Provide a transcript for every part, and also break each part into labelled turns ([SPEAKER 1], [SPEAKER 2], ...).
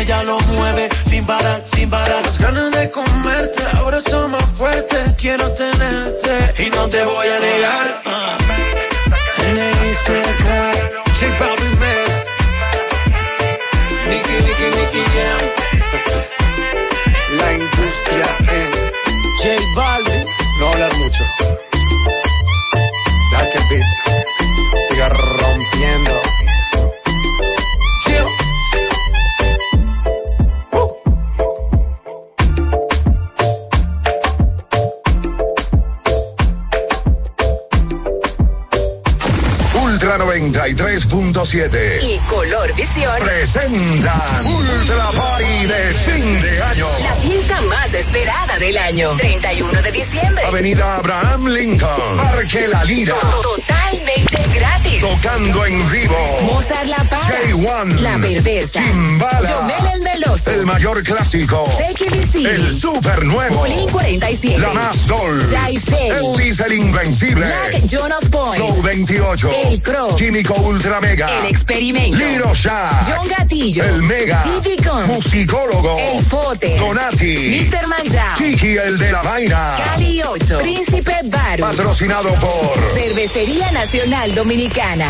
[SPEAKER 1] Ella lo mueve, sin parar, sin parar.
[SPEAKER 2] Las ganas de comerte, ahora son más fuertes. Quiero tenerte y no te voy a negar. J Balvin, man. Nicky, Nicky, Nicky. La
[SPEAKER 3] 93.7
[SPEAKER 4] y Color Visión
[SPEAKER 3] presentan Ultra Party de fin de año.
[SPEAKER 4] La fiesta más esperada del año. 31 de diciembre.
[SPEAKER 3] Avenida Abraham Lincoln, Parque La Lira. Tocando en vivo.
[SPEAKER 4] Mozart La Para.
[SPEAKER 3] J1,
[SPEAKER 4] La Perversa.
[SPEAKER 3] Chimbala,
[SPEAKER 4] Yomel el Meloso.
[SPEAKER 3] el mayor clásico,
[SPEAKER 4] CKBC.
[SPEAKER 3] el super nuevo,
[SPEAKER 4] Bolín 47.
[SPEAKER 3] la más dol,
[SPEAKER 4] Jaisei.
[SPEAKER 3] Elvis el invencible,
[SPEAKER 4] Black Jonas Point.
[SPEAKER 3] Flow 28,
[SPEAKER 4] El Crow.
[SPEAKER 3] Químico Ultra Mega,
[SPEAKER 4] El Experimento.
[SPEAKER 3] Liro Shack,
[SPEAKER 4] John Gatillo.
[SPEAKER 3] el Mega,
[SPEAKER 4] Guns.
[SPEAKER 3] Musicólogo,
[SPEAKER 4] El Fote.
[SPEAKER 3] Donati,
[SPEAKER 4] Mr. Manjao.
[SPEAKER 3] Chiqui el de la vaina,
[SPEAKER 4] Cali 8. Príncipe Baru.
[SPEAKER 3] patrocinado por
[SPEAKER 4] Cervecería Nacional Dominicana.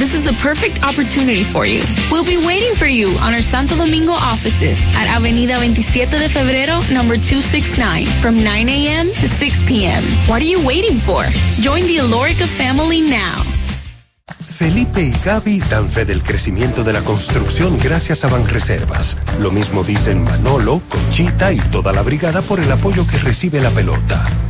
[SPEAKER 5] This is the perfect opportunity for you. We'll be waiting for you on our Santo Domingo offices at Avenida 27 de Febrero, number 269, from 9 a.m. to 6 p.m. What are you waiting for? Join the Alorica family now.
[SPEAKER 6] Felipe y Gaby dan fe del crecimiento de la construcción gracias a Banreservas. Lo mismo dicen Manolo, Conchita y toda la brigada por el apoyo que recibe la pelota.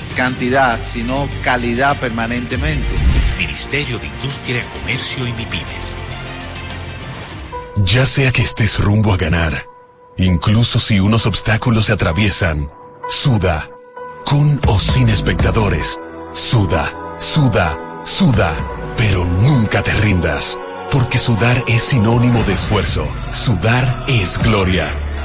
[SPEAKER 7] cantidad, sino calidad permanentemente.
[SPEAKER 8] Ministerio de Industria, Comercio y MIPIMES.
[SPEAKER 9] Ya sea que estés rumbo a ganar, incluso si unos obstáculos se atraviesan, suda, con o sin espectadores, suda, suda, suda, pero nunca te rindas, porque sudar es sinónimo de esfuerzo, sudar es gloria.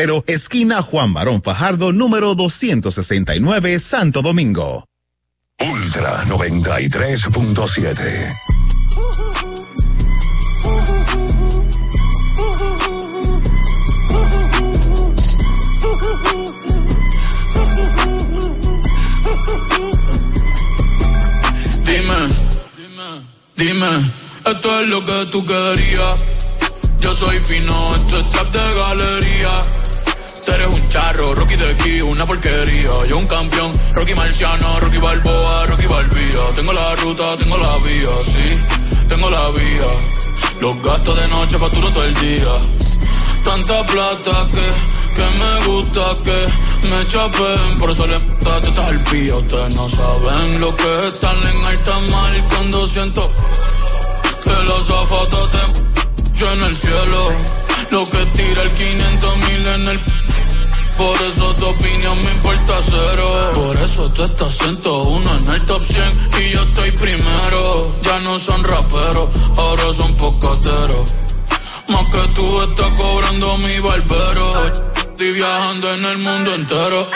[SPEAKER 10] febrero, esquina Juan Barón Fajardo, número 269, Santo Domingo.
[SPEAKER 3] Ultra 93.7.
[SPEAKER 11] Dime, dime, dime, esto es lo que tú querías. Yo soy fino, esto es trap de galería eres un charro, Rocky de aquí, una porquería. Yo un campeón, Rocky Marciano, Rocky Balboa, Rocky Balbía. Tengo la ruta, tengo la vía, sí, tengo la vía. Los gastos de noche facturo todo el día. Tanta plata que, que me gusta que me chapen. Por eso le estás al pía. Ustedes no saben lo que es estar en alta mar cuando siento que los zapatos te en el cielo. Lo que tira el 500 mil en el por eso tu opinión me importa cero. Por eso tú estás 101 en el top 100 y yo estoy primero. Ya no son raperos, ahora son pocateros. Más que tú estás cobrando mi barbero. Estoy viajando en el mundo entero.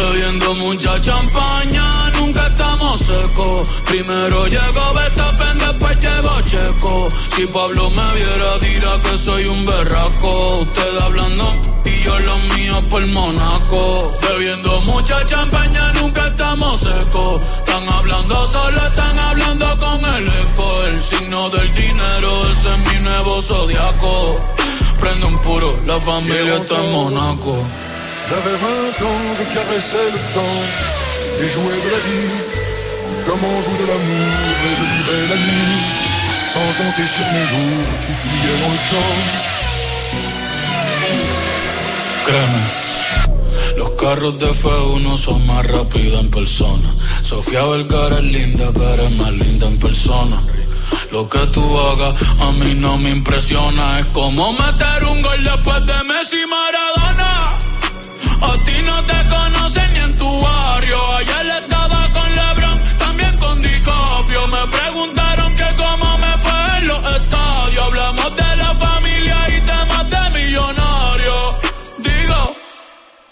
[SPEAKER 11] Bebiendo mucha champaña, nunca estamos secos. Primero llegó Betapen, después llegó Checo. Si Pablo me viera, dirá que soy un berraco. Usted hablando yo lo mío por Monaco. Bebiendo mucha champaña, nunca estamos secos. Están hablando solo, están hablando con el eco. El signo del dinero, ese es mi nuevo zodiaco. Prende un puro, la familia está en Monaco.
[SPEAKER 12] J'avais 20 ans, je caressais le temps et jouais de la vie comme on joue de l'amour et je vivais la nuit sans compter sur mes jours qui fuyaient dans le temps.
[SPEAKER 11] Los carros de F1 son más rápidos en persona. Sofía Vergara es linda, pero es más linda en persona. Lo que tú hagas a mí no me impresiona. Es como meter un gol después de Messi Maradona. A ti no te conocen ni en tu barrio. Ayer estaba con LeBron, también con DiCaprio. Me preguntaron que cómo me fue en los estadios. Hablamos de la familia y temas de millonarios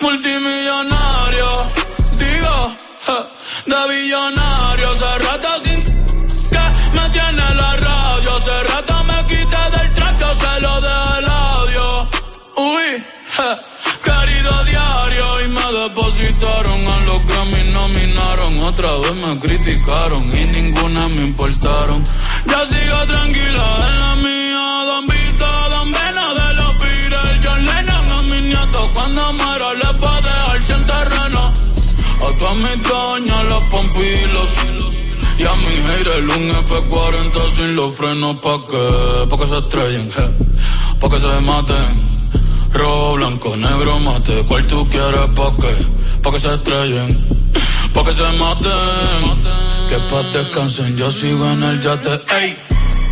[SPEAKER 11] multimillonario, digo, de billonario, hace depositaron a los me nominaron, otra vez me criticaron y ninguna me importaron, ya sigo tranquila en la mía, don Vito, don Vena de los Beatles, John Lennon a mi nieto cuando muero le a todas mis doñas, los pompilos. Y a mi hater el un F40 sin los frenos pa' que, pa' que se estrellen, pa' que se maten. Rojo, blanco, negro, mate, cual tú quieres pa' que, pa' que se estrellen, pa' que se maten. Que pa' descansen, yo sigo en el yate, ey.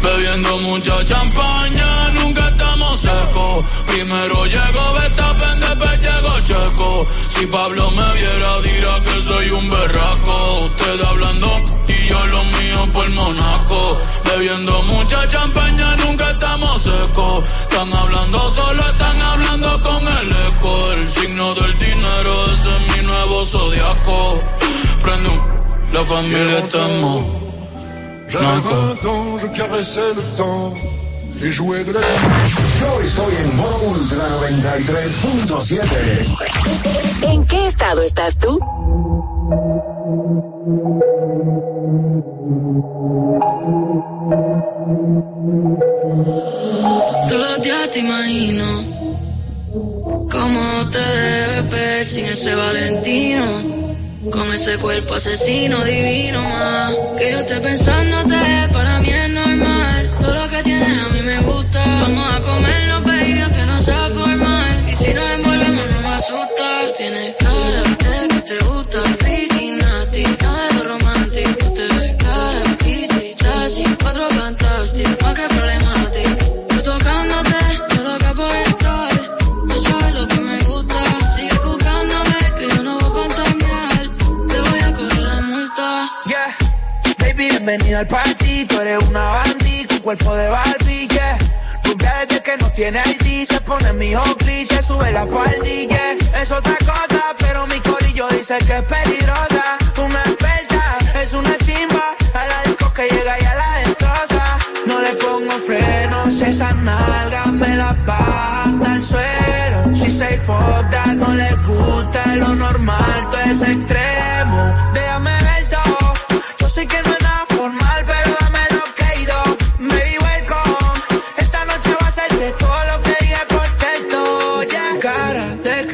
[SPEAKER 11] Bebiendo mucha champaña, nunca estamos secos. Primero llego Betapen, después llego Checo. Si Pablo me viera, dirá que soy un berraco. Usted hablando y yo lo mío por Monaco. Bebiendo mucha champaña, nunca estamos secos. Están hablando solo, están hablando con el eco. El signo del dinero, ese es mi nuevo zodiaco. Prende un, la familia estamos.
[SPEAKER 8] J'avais 20 ans, je caressais le temps et jouais de la.
[SPEAKER 3] Yo estoy en modo ultra 93.7.
[SPEAKER 4] ¿En qué estado estás tú?
[SPEAKER 13] Todos los días te imagino cómo te debes ver sin ese Valentino. Con ese cuerpo asesino divino más. Que yo esté pensándote, para mí es normal. Todo lo que tienes a mí me gusta. Vamos a comernos,
[SPEAKER 1] bienvenida al party. Tú eres una bandí con cuerpo de Barbie, yeah. Rubia desde que no tiene ID, se pone mi Oakley, se sube la faldilla. Es otra cosa, pero mi corillo dice que es peligrosa. Una experta, es una chimba. A la disco que llega y a la destroza. No le pongo frenos, esa nalga me la baja hasta el suelo. Si fuck that, no le gusta lo normal, todo es extremo. Déjame ver todo. Yo sé que no es nada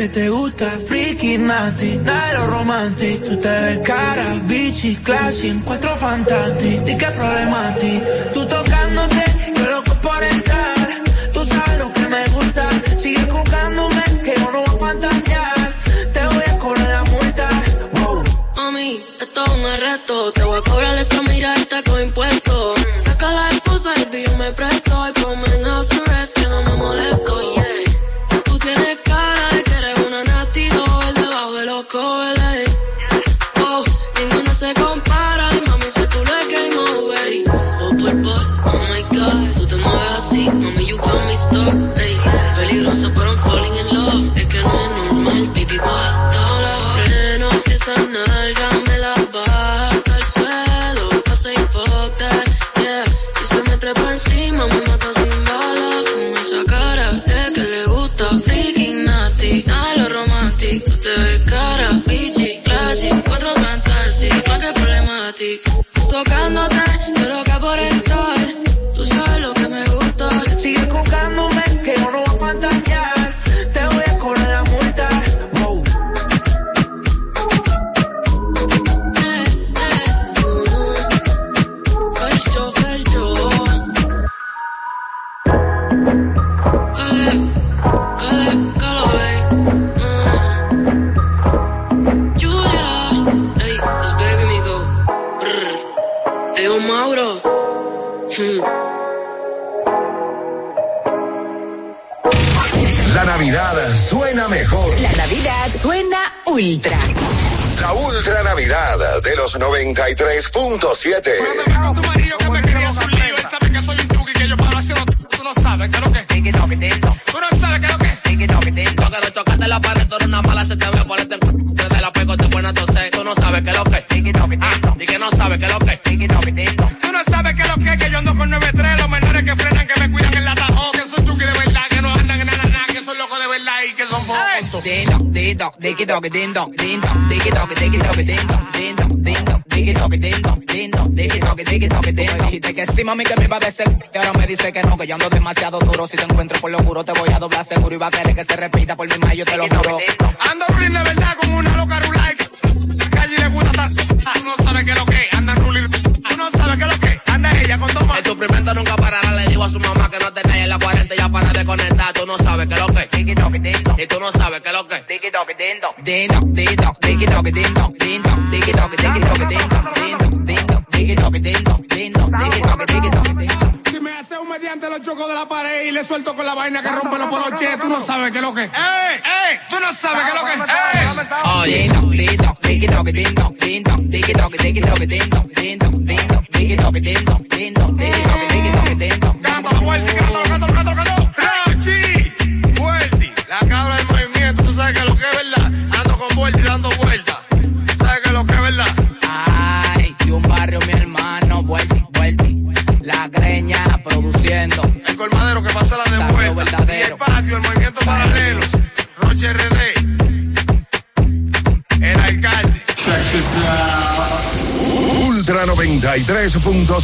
[SPEAKER 1] que te gusta, freaky, nasty, nada romantic. Tú te ves cara, bichi, classy, encuentro fantástico. ¿Y qué ti?
[SPEAKER 13] Tú tocándote,
[SPEAKER 1] sí, mami, que me iba a decir, y ahora me dice que no, que yo ando demasiado duro. Si te encuentro por lo juro, te voy a doblar seguro y va a querer que se repita por mi mayo, te lo juro.
[SPEAKER 14] Vaina que rompe los poloches. Tú no sabes qué es lo que.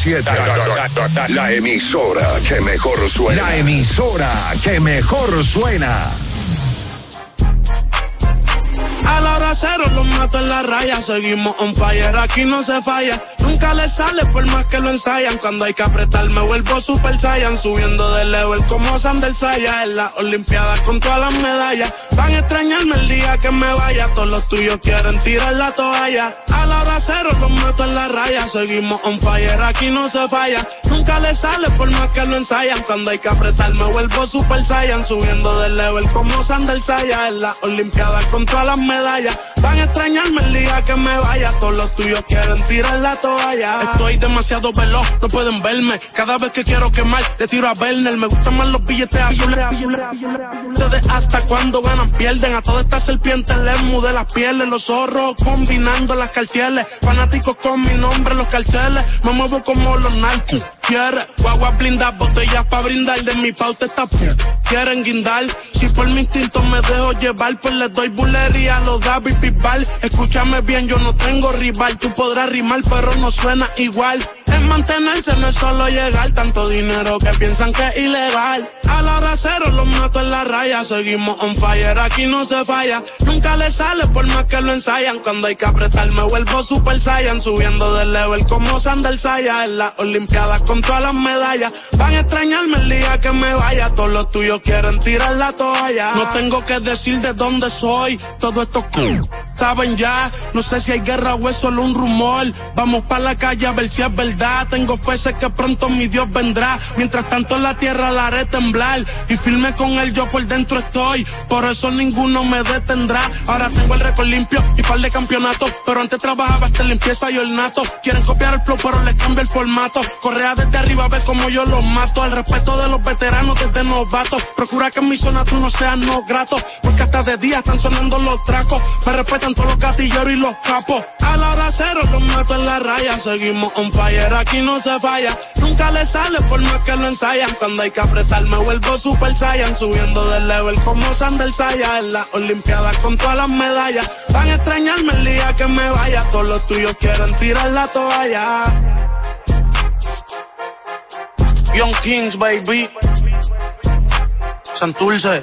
[SPEAKER 3] 93.7. La, la- la emisora que mejor suena. La emisora que mejor suena.
[SPEAKER 15] Cero los mato en la raya, seguimos on fire, aquí no se falla, nunca le sale por más que lo ensayan, cuando hay que apretar me vuelvo super saiyan, subiendo de level como Sander Saya, en las olimpiadas con todas las medallas, van a extrañarme el día que me vaya, todos los tuyos quieren tirar la toalla, a la hora cero los mato en la raya, seguimos on fire, aquí no se falla, nunca le sale por más que lo ensayan, cuando hay que apretar me vuelvo super saiyan, subiendo de level como Sander Saya, en las olimpiadas con todas las medallas, van a extrañarme el día que me vaya, todos los tuyos quieren tirar la toalla. Estoy demasiado veloz, no pueden verme, cada vez que quiero quemar, le tiro a Werner, me gustan más los billetes azules. Ustedes hasta cuando ganan pierden, a todas estas serpientes les mudé las pieles, los zorros combinando las cartieles, fanáticos con mi nombre los carteles, me muevo como los narcos. Quiere guagua blindar, botellas pa' brindar, de mi pauta está Quieren guindar, si por mi instinto me dejo llevar, pues les doy bulería a los David Bisbal. Escúchame bien, yo no tengo rival, tú podrás rimar, pero no suena igual. Es mantenerse, no es solo llegar, tanto dinero que piensan que es ilegal. A la hora los mato en la raya, seguimos on fire, aquí no se falla. Nunca le sale por más que lo ensayan, cuando hay que apretar me vuelvo super saiyan, subiendo de level como Sander Saya, en las olimpiadas con todas las medallas. Van a extrañarme el día que me vaya, todos los tuyos quieren tirar la toalla. No tengo que decir de dónde soy, todo esto cool. Saben ya, no sé si hay guerra o es solo un rumor. Vamos para la calle a ver si es verdad. Tengo fe, que pronto mi Dios vendrá. Mientras tanto la tierra la haré temblar. Y firme con él yo por dentro estoy. Por eso ninguno me detendrá. Ahora tengo el récord limpio y par de campeonatos. Pero antes trabajaba hasta limpieza y ornato. Quieren copiar el flow, pero les cambio el formato. Correa desde arriba, ve como yo los mato. Al respeto de los veteranos desde novatos. Procura que en mi zona tú no seas no grato. Porque hasta de día están sonando los tracos. Respetan todos los gatilleros y los capos. A la hora cero los mato en la raya. Seguimos on fire, aquí no se falla. Nunca le sale por más que lo ensayan. Cuando hay que apretar me vuelvo super saiyan. Subiendo de level como Sander Saya. En las olimpiadas con todas las medallas. Van a extrañarme el día que me vaya. Todos los tuyos quieren tirar la toalla. Young Kings, baby. Santurce.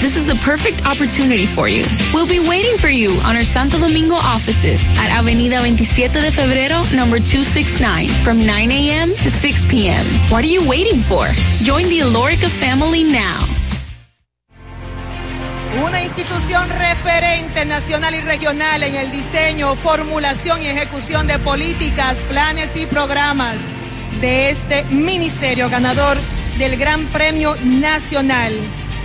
[SPEAKER 5] This is the perfect opportunity for you. We'll be waiting for you on our Santo Domingo offices at Avenida 27 de Febrero, number 269, from 9 a.m. to 6 p.m. What are you waiting for? Join the Alorica family now.
[SPEAKER 16] Una institución referente nacional y regional en el diseño, formulación y ejecución de políticas, planes y programas de este ministerio ganador del Gran Premio Nacional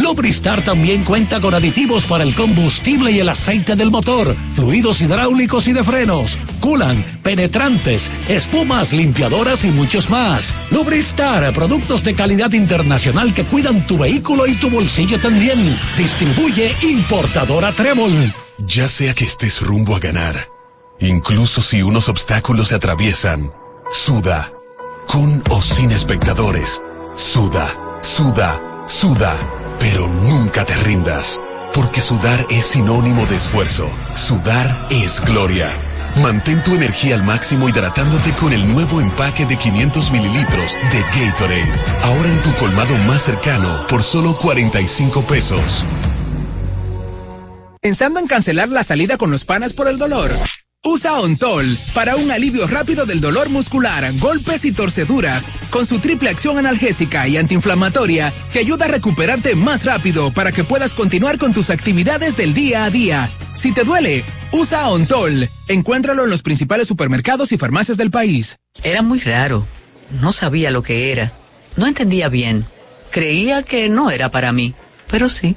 [SPEAKER 17] Lubristar también cuenta con aditivos para el combustible y el aceite del motor fluidos hidráulicos y de frenos, culan, penetrantes, espumas, limpiadoras y muchos más. Lubristar, productos de calidad internacional que cuidan tu vehículo y tu bolsillo también. Distribuye importadora Trébol.
[SPEAKER 9] Ya sea que estés rumbo a ganar, incluso si unos obstáculos se atraviesan, suda, con o sin espectadores, suda, suda, suda, pero nunca te rindas. Porque sudar es sinónimo de esfuerzo. Sudar es gloria. Mantén tu energía al máximo hidratándote con el nuevo empaque de 500 mililitros de Gatorade. Ahora en tu colmado más cercano por solo 45 pesos.
[SPEAKER 18] Pensando en cancelar la salida con los panas por el dolor. Usa Ontol para un alivio rápido del dolor muscular, golpes y torceduras, con su triple acción analgésica y antiinflamatoria que ayuda a recuperarte más rápido para que puedas continuar con tus actividades del día a día. Si te duele, usa Ontol. Encuéntralo en los principales supermercados y farmacias del país.
[SPEAKER 19] Era muy raro. No sabía lo que era. No entendía bien. Creía que no era para mí, pero sí.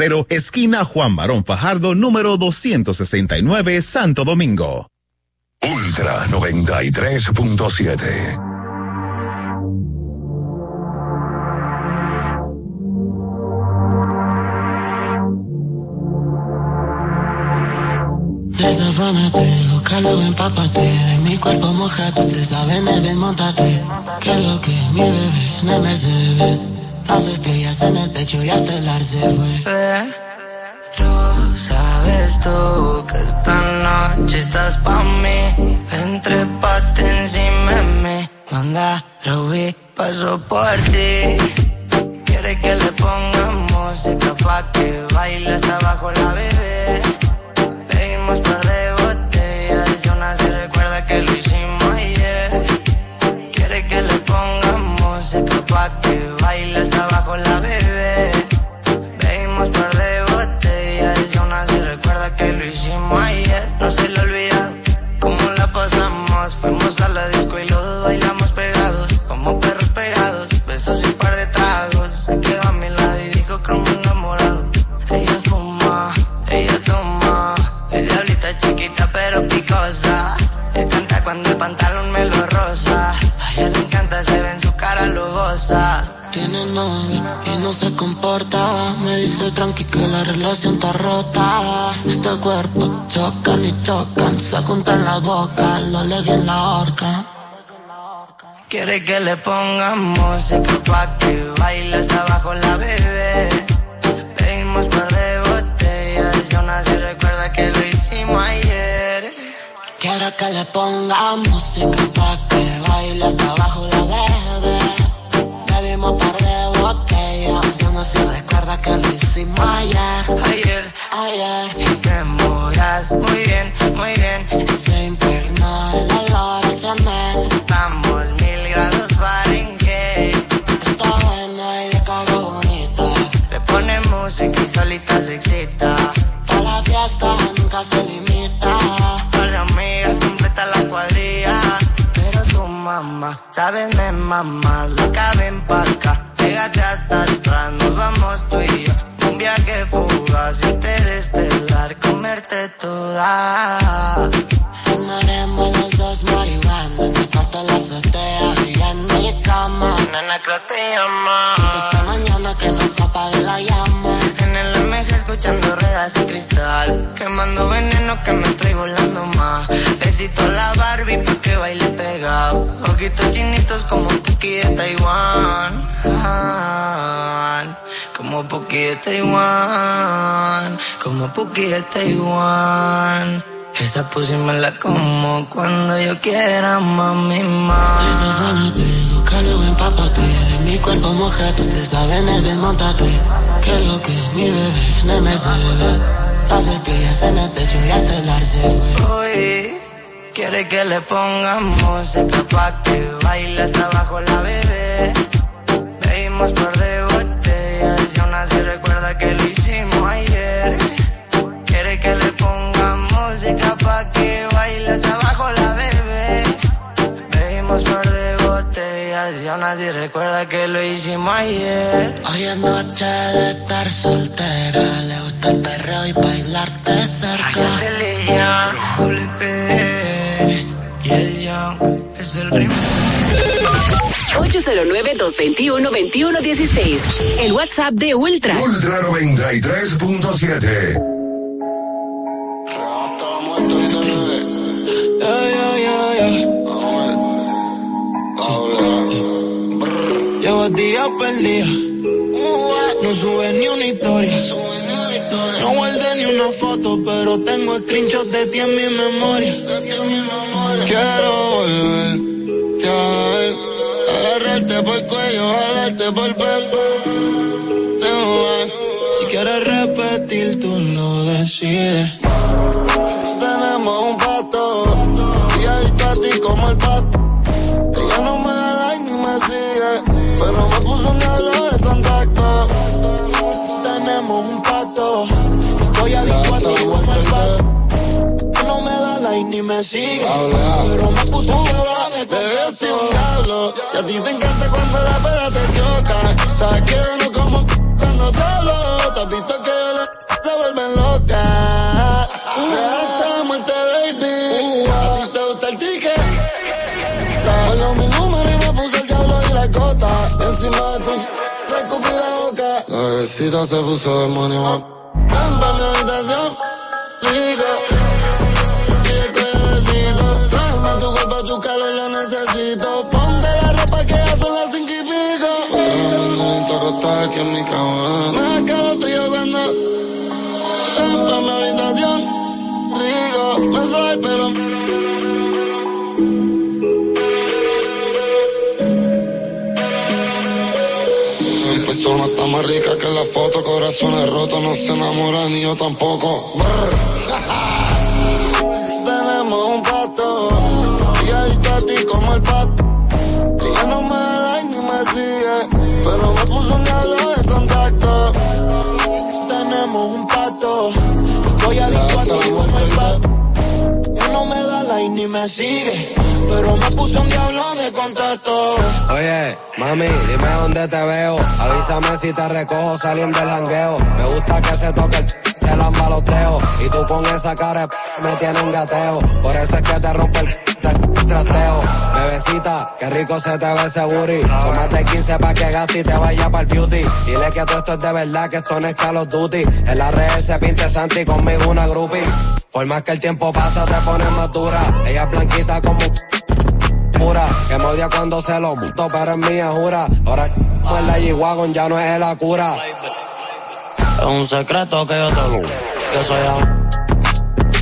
[SPEAKER 10] esquina Juan Barón Fajardo, número 269, Santo Domingo.
[SPEAKER 3] Ultra 93.7.
[SPEAKER 20] Desafánate, loca luego empápate De mi cuerpo mojado, usted sabe en el montate Que lo que mi bebé en el Mercedes Las estrellas en el techo y hasta el ar se fue.
[SPEAKER 21] Pero sabes tú que esta noche estás pa' mí. Entre pate encima de mí. Manda, vi, paso por ti. Quiere que le pongamos música pa' que baile hasta abajo la bebé. Pedimos par de botellas y aún así recuerda que lo Se le olvida. Cómo la pasamos Fuimos a la disco y los bailamos pegados Como perros pegados, besos y un par de tragos. Se quedó a mi lado y dijo como enamorado. Ella fuma, ella toma. Es diablita chiquita pero picosa. Él canta cuando el pantalón me lo rosa A ella le encanta, se ve en su cara lujosa
[SPEAKER 20] Tiene novio y no se comporta. Me dice tranqui que la relación está rota. Este cuerpo chocan y chocan Se juntan las bocas, lo leguen en la horca.
[SPEAKER 21] Quiere que le pongamos música pa' que baile hasta abajo la bebé. Pedimos par de botellas y aún así recuerda que lo hicimos ayer.
[SPEAKER 20] Quiere que le ponga música pa' que baile hasta abajo la bebé así recuerda que lo hicimos ayer
[SPEAKER 21] Ayer,
[SPEAKER 20] Ayer.
[SPEAKER 21] Y te demoras muy bien, muy bien.
[SPEAKER 20] Se impregnó el olor a Chanel.
[SPEAKER 21] Estamos mil grados Fahrenheit.
[SPEAKER 20] Está buena y de cara bonita
[SPEAKER 21] Le pone música y solita se excita.
[SPEAKER 20] Pa' la fiesta nunca se limita.
[SPEAKER 21] Par de amigas completa la cuadrilla. Pero su mamá. Sabes, me mamá, loca, ven pa' acá. Pégate hasta atrás, nos vamos tú y yo. Un viaje fugaz, interestelar, comerte toda. Fumaremos los dos marihuana en el cuarto de la azotea y en mi cama. Nena, creo te llama. Esta mañana que nos apague la llama. En el MG escuchando ruedas y cristal. Quemando veneno que me estoy volando más. Besito a la Barbie pa' que baile pegado. Ojitos chinitos como Puki de Taiwán. Como Puki de Taiwán. Como Puki de Taiwán. Esa pussy me la como cuando yo quiera, mami, más. Desafánate, loca, luego empápate. De mi cuerpo mojate, usted sabe en el montate. Que lo que mi bebé en el Mercedes. Las estrellas en el techo y hasta el arce. Uy, quiere que le pongamos música pa' que baile hasta abajo la bebé. Bebimos par de botellas y recuerda que lo hicimos ayer. Quiere que le ponga música pa' que baile hasta abajo la bebé. Bebimos par de botellas y aún así recuerda que lo hicimos ayer. Hoy es noche de estar soltera, le gusta el perreo y bailarte cerca. Y el young es el ritmo.
[SPEAKER 22] 809-221-2116. El WhatsApp de Ultra.
[SPEAKER 3] Ultra 93.7.
[SPEAKER 21] Llevo días perdido. No sube ni una historia. No guardé ni una foto, pero tengo screenshots de ti en mi memoria. Quiero volver a ver, agarrarte por el cuello, jalarte por el pelo. Si quieres repetir, tú lo decides. Tenemos un pacto, y adicto a ti como el pato. Ella no me da like ni me sigue, pero me puso un diablo de contacto. Tenemos un pacto, estoy adicto a ti como el pato. Ella no me da like ni me sigue, pero me puso un diablo Te un diablo, y a ti te encanta cuando la pera te choca. Sabes que yo no como cuando te hablo, te has visto que yo le se vuelven loca. Hasta la muerte, baby. A ti te gusta el ticket. Solo mi número y me puse el diablo y la cota. Encima de ti, te escupí la boca. La bebecita se puso demonio. La foto, corazones rotos, no se enamora ni yo tampoco. Tenemos un pacto, y adicto a ti como el pato. Ella no me da like ni me sigue, pero me puso un diablo de contacto. Tenemos un pacto, estoy adicto a ti como el pato. Ella no me da like ni me sigue, pero me puso un diablo de contacto.
[SPEAKER 20] Oye, mami, dime dónde te veo. Avísame si te recojo saliendo del jangueo. Me gusta que se toque el se lamba los dedos. Y tú con esa cara me tienes un gateo. Por eso es que te rompe el del trasteo. Bebecita, qué rico se te ve ese booty. Son de 15 pa' que gaste y te vaya para el beauty. Dile que todo esto es de verdad, que esto no es Call of Duty. En la red se pinte Santi conmigo una groupie. Por más que el tiempo pasa te pones más dura. Ella es blanquita como Que me cuando se lo muto, pero es mía, jura. Ahora pues la G-Wagon ya no es la cura.
[SPEAKER 21] Es un secreto que yo te lo que soy a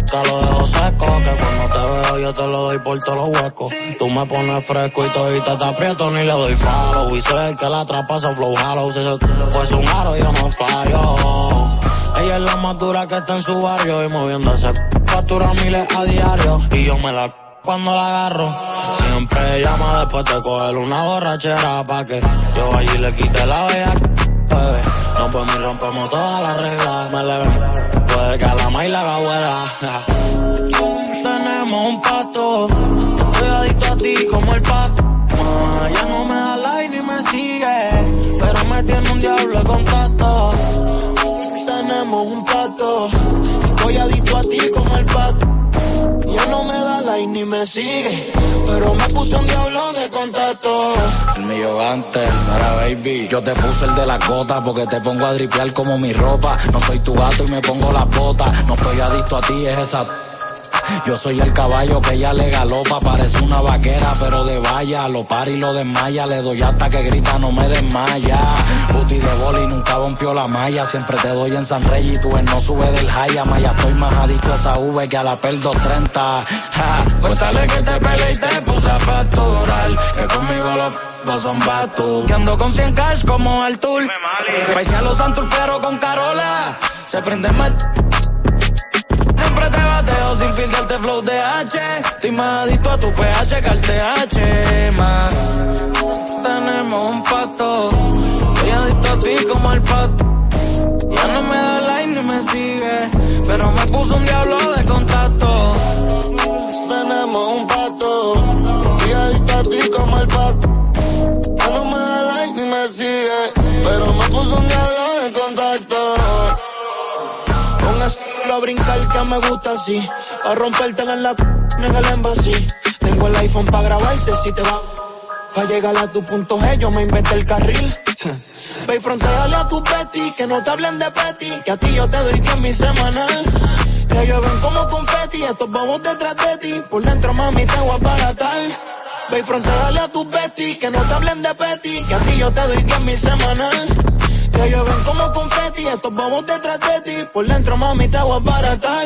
[SPEAKER 21] te lo dejo seco, que cuando te veo yo te lo doy por todos los huecos. Tú me pones fresco y todita te aprieto ni le doy follow. Y sé que la trapaza flow hollow, si eso fuese un aro yo no fallo. Ella es la más dura que está en su barrio y moviéndose factura miles a diario. Y yo me la cuando la agarro. Siempre llama después de coger una borrachera pa' que yo allí le quite la bella bebé. Nos vemos y rompemos todas las reglas. Me le ven. Puede que a la maíz la abuela. Tenemos un pacto. Estoy adicto a ti como el pato.
[SPEAKER 23] Ya no me da like ni me sigue, pero me tiene un diablo de contacto. Tenemos un pacto, estoy adicto a ti como el pato. Ya no me da like ni me sigue, pero me puso un diablo de contacto.
[SPEAKER 1] El mío antes, para baby. Yo te puse el de la gota porque te pongo a dripear como mi ropa. No soy tu gato y me pongo las botas. No estoy adicto a ti, es esa. Yo soy el caballo que ella le galopa, parece una vaquera, pero de valla, lo para y lo desmaya, le doy hasta que grita, no me desmaya. Puti de boli nunca rompió la malla, siempre te doy en San Rey y tú en no sube del haya, maya, estoy más adicto a esa V que a la PEL 230. Ja, cuéntale que te peleé y te puse a facturar, que conmigo los no son tú Que ando con 100 cash como el tour. Paisé a los Santur pero con Carola. Se prende más bateo sin filtrarte flow de H. Estoy adicto a tu pH que al más. Tenemos un pato. Estoy adicto a ti como el pato. Ya no me da like ni me sigue. Pero me puso un diablo de contacto. Tenemos un pato. Estoy adicto a ti como el pato. Brincar que me gusta así. A rompértela en la c- en el embassy. Tengo el iPhone para grabarte si te va. Pa' llegar a tu punto G, yo me inventé el carril. Ve y fronteale a tu peti, que no te hablen de peti, que a ti yo te doy 10 mi semanal. Te llueven como confeti, estos bobos detrás de ti, por dentro mami te voy a baratar. Ve y a tu peti, que no te hablen de peti, que a ti yo te doy 10 mi semanal. Te llueven como confeti, estos bobos detrás de ti, por dentro mami te voy a baratar.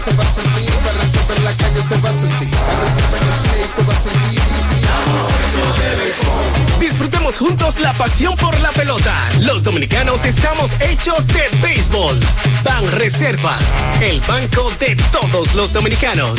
[SPEAKER 24] Se va a sentir, reserva en la calle se va a sentir, reserva en el play se va a sentir.
[SPEAKER 25] Disfrutemos juntos la pasión por la pelota. Los dominicanos estamos hechos de béisbol. Ban Reservas, el banco de todos los dominicanos.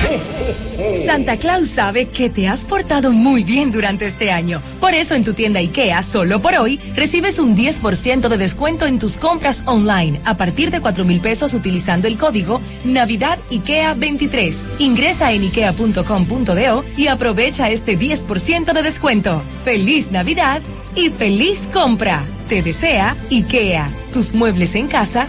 [SPEAKER 26] Santa Claus sabe que te has portado muy bien durante este año. Por eso en tu tienda IKEA, solo por hoy, recibes un 10% de descuento en tus compras online a partir de 4 mil pesos utilizando el código Navidad IKEA 23. Ingresa en ikea.com.do y aprovecha este 10% de descuento. ¡Feliz Navidad y feliz compra! Te desea IKEA. Tus muebles en casa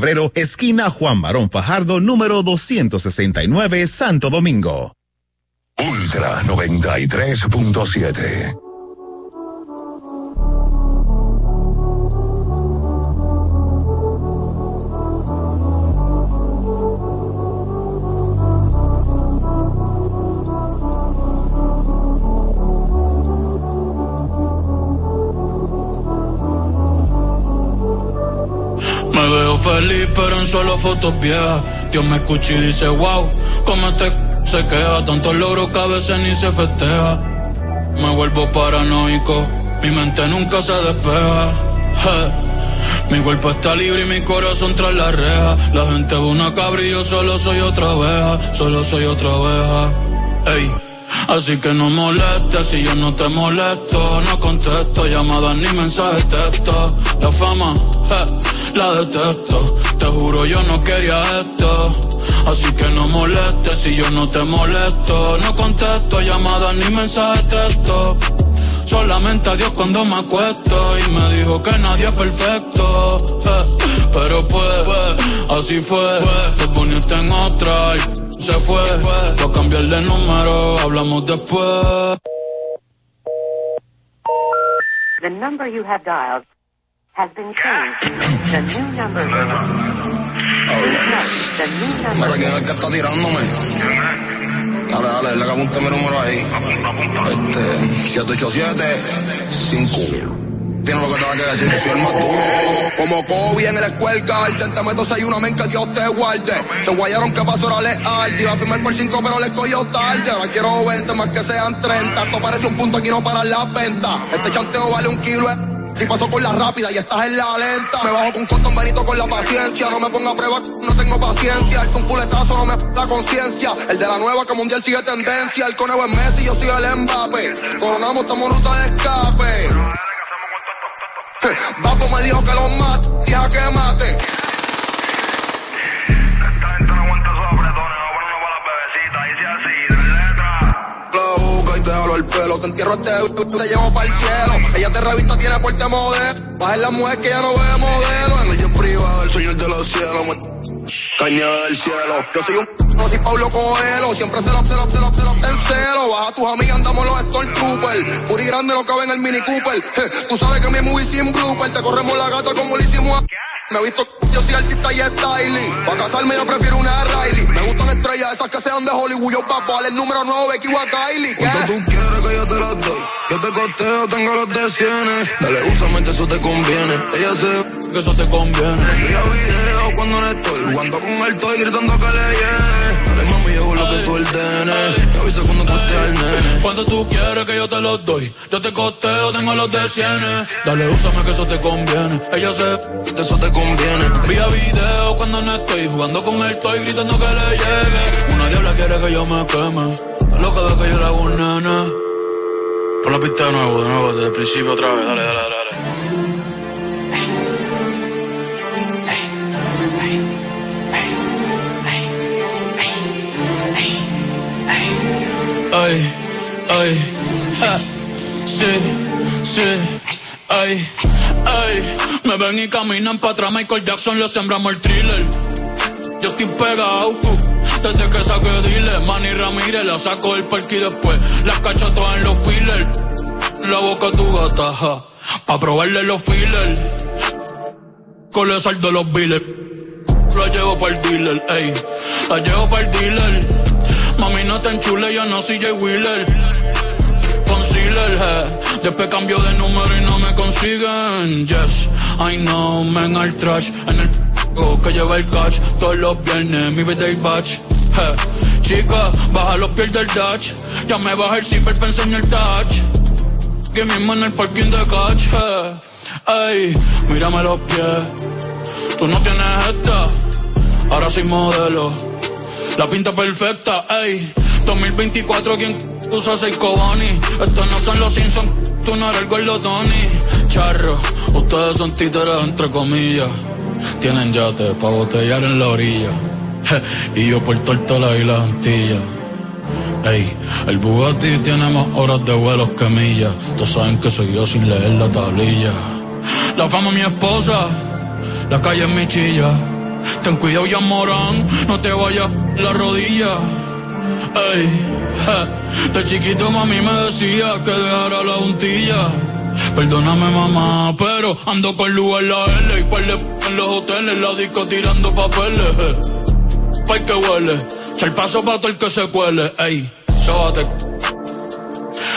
[SPEAKER 10] esquina Juan Barón Fajardo, número 269, Santo Domingo.
[SPEAKER 3] Ultra 93.7.
[SPEAKER 11] pero en solo fotos viejas. Dios me escucha y dice, wow, cómo este se queda. Tantos logros que a veces ni se festeja. Me vuelvo paranoico, mi mente nunca se despeja. Mi cuerpo está libre y mi corazón tras la reja. La gente ve una cabra y yo solo soy otra oveja. Solo soy otra oveja. Ey. Así que no molestes si yo no te molesto. No contesto llamadas ni mensajes texto. La fama, je, la detesto. Te juro yo no quería esto. Así que no molestes si yo no te molesto. No contesto llamadas ni mensajes texto. Solamente a Dios cuando me acuesto y me dijo que nadie es perfecto. eh, Pero pues, así fue. Te poniste en otra y se fue. A cambiar de número, hablamos después.
[SPEAKER 27] The number you have dialed has been changed. The new number. The new
[SPEAKER 20] Mira
[SPEAKER 27] number.
[SPEAKER 20] quién es el que está tirándome. Dale, dale, le apunte mi número ahí. Este, 787 5 Tiene lo que tenga que decir, soy el más duro. Como Kobe en el escuelga, inténtame dos hay una men que Dios te guarde. Se guayaron que pasó era leal, te iba a firmar por 5 pero le cogió tarde. Ahora quiero 20 más que sean 30. Esto parece un punto aquí no para la venta. Este chanteo vale un kilo.
[SPEAKER 28] Si paso con la rápida y estás en la lenta. Me bajo con cotón benito con la paciencia. No me ponga a prueba, no tengo paciencia. El con fuletazo no me la conciencia. El de la nueva que mundial sigue tendencia. El conejo es Messi, yo soy el Mbappé. Coronamos, estamos ruta de escape. Papo me dijo que los mate, deja que mate. Te entierro este te llevo para el cielo. Ella te revista, tiene porte modelo. Baja la mujer que ya no ve modelo. En el privado, el señor de los cielos. Caña del cielo. Yo soy un no soy Pablo Coelho. Siempre se lo, se lo, se lo, se lo. Baja tus amigas, andamos los Stormtroopers. Puri grande no cabe en el Mini Cooper. Tú sabes que mi movie sin blooper. Te corremos la gata como le hicimos a... Me he visto, yo soy artista y styling. Para casarme yo prefiero una Riley. Me gustan estrellas, esas que sean de Hollywood. Yo papo, el número 9, Becky Kylie.
[SPEAKER 24] Cuando tú quieres que yo te lo doy, yo te costeo, tengo los de cienes. Dale, úsame que eso te conviene. Ella se
[SPEAKER 11] que eso te conviene.
[SPEAKER 24] envía video cuando no estoy. Jugando con él estoy gritando que le llene. Dale, mami, yo hago lo que tú ordenes. Me avisa cuando tú estés al nene.
[SPEAKER 11] Cuando tú quieres que yo te los doy, yo te costeo, tengo los de cienes. Dale, úsame que eso te conviene. Ella se
[SPEAKER 24] que eso te conviene.
[SPEAKER 11] Vía video cuando no estoy jugando con él, estoy gritando que le llegue. Una diabla quiere que yo me queme. Loca de que yo le hago un nene. Pon la pista de nuevo, de nuevo, desde el principio otra vez. Dale, dale. dale. Ay, ay, ja, sí, sí, ay, ay. Me ven y caminan para atrás, Michael Jackson le sembramos el thriller. Yo estoy pegado, uh, desde que saqué dile. Manny Ramírez la saco del parque y después las cacho todas en los fillers. La boca tu gata, ja, pa' probarle los fillers. Con el sal de los billers. La llevo para el dealer, ey. La llevo para el dealer. Mami, no te enchule, yo no soy Jay Wheeler. Concealer. Después cambio de número y no me consiguen. Yes, I know, men al trash. En el que lleva el catch. Todos los viernes, mi birthday batch. eh. Chica, baja los pies del Dutch. Ya me baja el zipper para enseñar touch. Que mismo en el parking de catch. eh. Ey, mírame los pies. Tú no tienes esta, ahora soy modelo. La pinta perfecta, ey. 2024, ¿quién usa seis Cobani? Estos no son los Simpsons, tú no eres el gordo Tony. Charro, ustedes son títeres entre comillas. Tienen yate pa' botellar en la orilla. Y yo por toda la isla Antilla. Ey, el Bugatti tiene más horas de vuelos que millas. Todos saben que soy yo sin leer la tablilla. La fama es mi esposa, la calle es mi chilla. Ten cuidado ya morán, no te vayas la rodilla. Ey, ja, de chiquito mami me decía que dejara la untilla. Perdóname mamá, pero ando con luz en la L y par en los hoteles, la disco tirando papeles. eh. Pa' que huele, el paso pa' todo el que se cuele, ey, sóbate.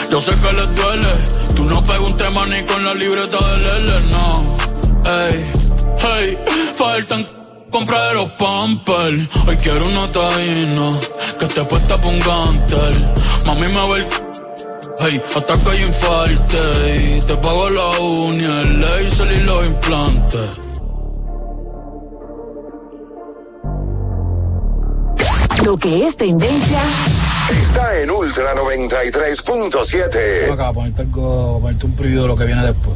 [SPEAKER 11] Yo sé que les duele, tú no pegas un tema ni con la libreta del L, no. Ey, hey, faltan comprar pampers. Hoy quiero una taína que te puesta pa' un gantel. Mami me ve el Hey, hasta que hay infarte y te pago la uña, el laser y los implantes.
[SPEAKER 4] Lo que es tendencia
[SPEAKER 3] Está en Ultra 93.7.
[SPEAKER 11] Acá, ponerte, algo, ponerte un preview de lo que viene después.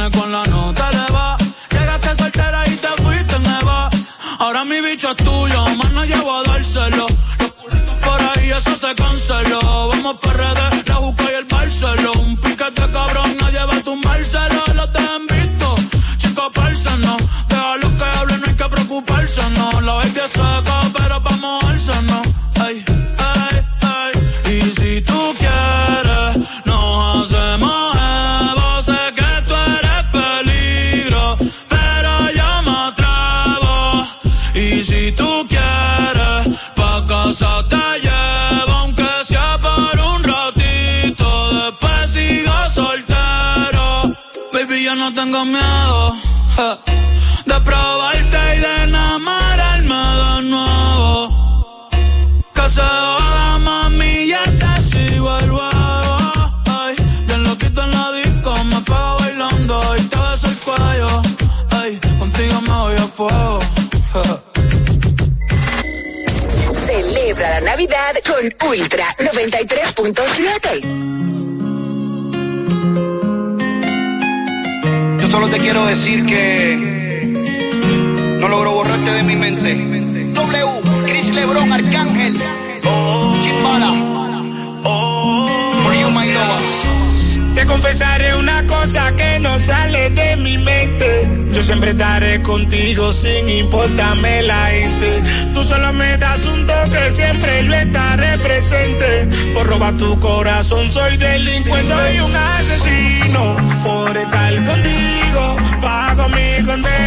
[SPEAKER 11] me con la nota de va. Llegaste soltera y te fuiste neva. Ahora mi bicho es tuyo, más no llevo a dárselo. Los culitos por ahí, eso se canceló. Vamos para redes, la juca y el Barceló. Un piquete cabrón, nadie va a tumbárselo. Lo te han visto, chico, no. Deja lo que hablen, no hay que preocuparse, no. La baby es seca, no tengo miedo de probarte y de enamorarme de nuevo. Que se joda, mami, ya te sigo el huevo. Ay, bien lo quito en la disco, me pego bailando y te beso el cuello. Ay, contigo me voy a fuego.
[SPEAKER 4] Celebra la Navidad con Ultra 93.7.
[SPEAKER 21] quiero decir que no logro borrarte de mi mente. W, Chris Lebron, Arcángel, Chimbala,
[SPEAKER 15] confesaré una cosa que no sale de mi mente. Yo siempre estaré contigo sin importarme la gente. Tú solo me das un toque, siempre yo estaré presente. Por robar tu corazón soy delincuente. Soy un asesino por estar contigo. Pago mi condena.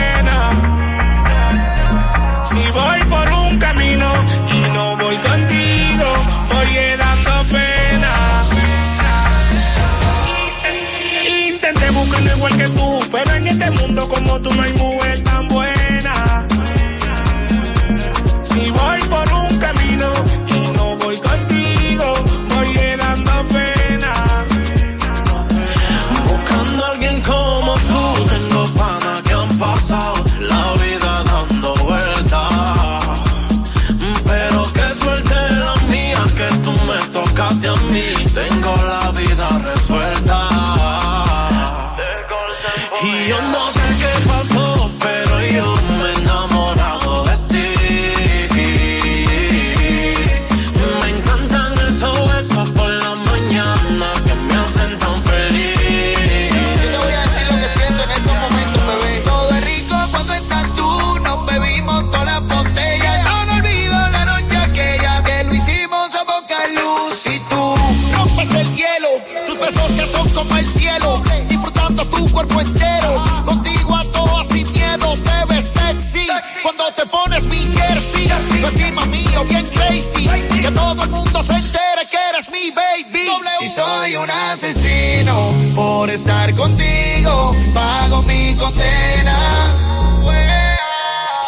[SPEAKER 15] Contigo,
[SPEAKER 21] pago mi condena.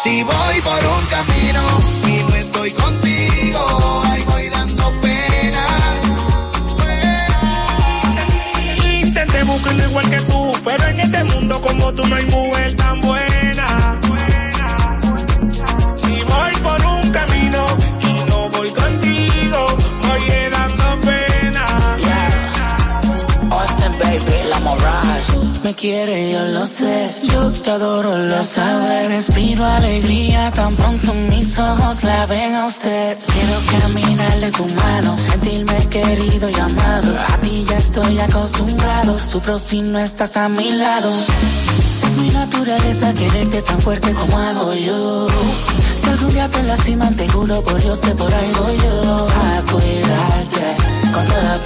[SPEAKER 21] Si voy por un camino y no estoy contigo, ahí voy dando pena.
[SPEAKER 15] Intenté buscarlo igual que tú, pero en este mundo como tú no hay
[SPEAKER 29] Mirage. Me quiere, yo lo sé. Yo te adoro, lo sabes. Respiro alegría tan pronto mis ojos la ven a usted. Quiero caminarle tu mano, sentirme querido y amado. A ti ya estoy acostumbrado. Sufro si no estás a mi lado. Es mi naturaleza quererte tan fuerte como hago yo. Si algún día te lastiman, te juro por Dios que por voy yo. A cuidarte, con toda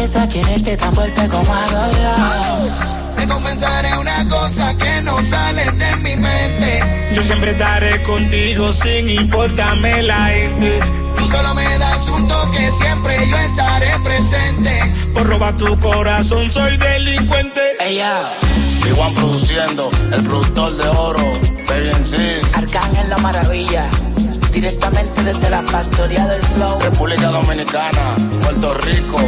[SPEAKER 29] naturaleza quererte tan fuerte como hago yo.
[SPEAKER 21] Te confesaré una cosa que no sale de mi mente.
[SPEAKER 15] Yo siempre estaré contigo sin importarme la gente.
[SPEAKER 21] Tú solo me das un toque, siempre yo estaré presente.
[SPEAKER 15] Por robar tu corazón soy delincuente.
[SPEAKER 29] Ella, Igual produciendo, el productor de oro, Baby sí.
[SPEAKER 30] Arcángel la maravilla.
[SPEAKER 31] directamente desde la factoría del flow.
[SPEAKER 32] República Dominicana, Puerto Rico,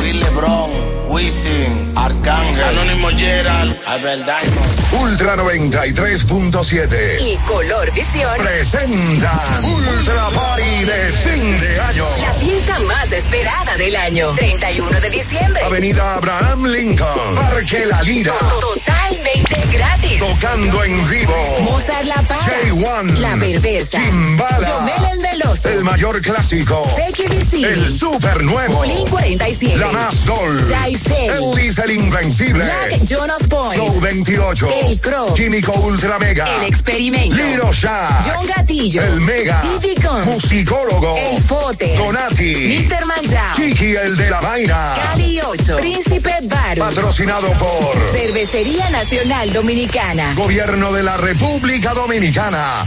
[SPEAKER 32] Chris LeBron, Wisin, Arcángel,
[SPEAKER 31] Anónimo Gerald,
[SPEAKER 32] Albert Diamond.
[SPEAKER 3] Ultra 93.7
[SPEAKER 33] y Color Visión
[SPEAKER 3] presentan Ultra Party de fin de año.
[SPEAKER 33] La fiesta más esperada del año. 31 de diciembre.
[SPEAKER 3] Avenida Abraham Lincoln, Parque La Lira.
[SPEAKER 33] Totalmente gratis.
[SPEAKER 3] Tocando en vivo.
[SPEAKER 33] Mozart La Para.
[SPEAKER 3] J1.
[SPEAKER 33] La Perversa.
[SPEAKER 3] Chimbala.
[SPEAKER 33] Yomel el Veloso.
[SPEAKER 3] El mayor clásico.
[SPEAKER 33] Vicini.
[SPEAKER 3] El super nuevo.
[SPEAKER 33] Bolín 47.
[SPEAKER 3] La más Dol.
[SPEAKER 33] Jaisel.
[SPEAKER 3] Elvis el Invencible.
[SPEAKER 33] Black Jonas Point.
[SPEAKER 3] Flow 28.
[SPEAKER 33] El Crow.
[SPEAKER 3] Químico Ultra Mega.
[SPEAKER 33] El Experimento.
[SPEAKER 3] Liro Shah.
[SPEAKER 33] John Gatillo.
[SPEAKER 3] El Mega.
[SPEAKER 33] Guns.
[SPEAKER 3] Musicólogo.
[SPEAKER 33] El Fote.
[SPEAKER 3] Donati.
[SPEAKER 33] Mr. Manjao.
[SPEAKER 3] Chiqui el de la vaina.
[SPEAKER 33] Cali 8. Príncipe Baru.
[SPEAKER 3] Patrocinado por
[SPEAKER 33] Cervecería Nacional Dominicana.
[SPEAKER 3] Gobierno de la República Dominicana.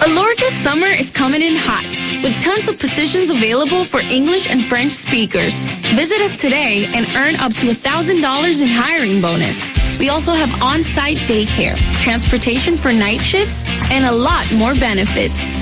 [SPEAKER 5] Alorca's summer is coming in hot, with tons of positions available for English and French speakers. Visit us today and earn up to $1,000 in hiring bonus. We also have on-site daycare, transportation for night shifts, and a lot more benefits.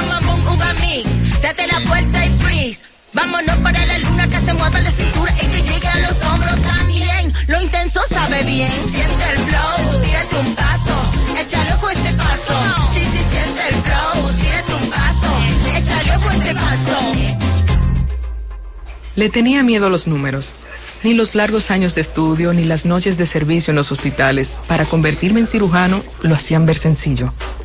[SPEAKER 4] vámonos para la luna que se mueva la cintura y que llegue a los hombros también. Lo intenso sabe bien, siente el flow, tírate un paso, échale ojo a este paso. Sí, sí, siente el flow, tírate un paso, échale ojo a este paso.
[SPEAKER 34] Le tenía miedo a los números. Ni los largos años de estudio, ni las noches de servicio en los hospitales para convertirme en cirujano lo hacían ver sencillo.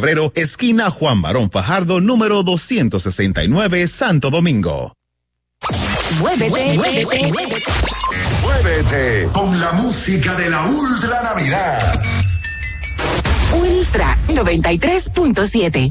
[SPEAKER 10] febrero, esquina Juan Barón Fajardo, número 269, Santo Domingo.
[SPEAKER 33] Muévete, muévete, muévete.
[SPEAKER 3] Muévete con la música de la Ultra Navidad.
[SPEAKER 4] Ultra 93.7.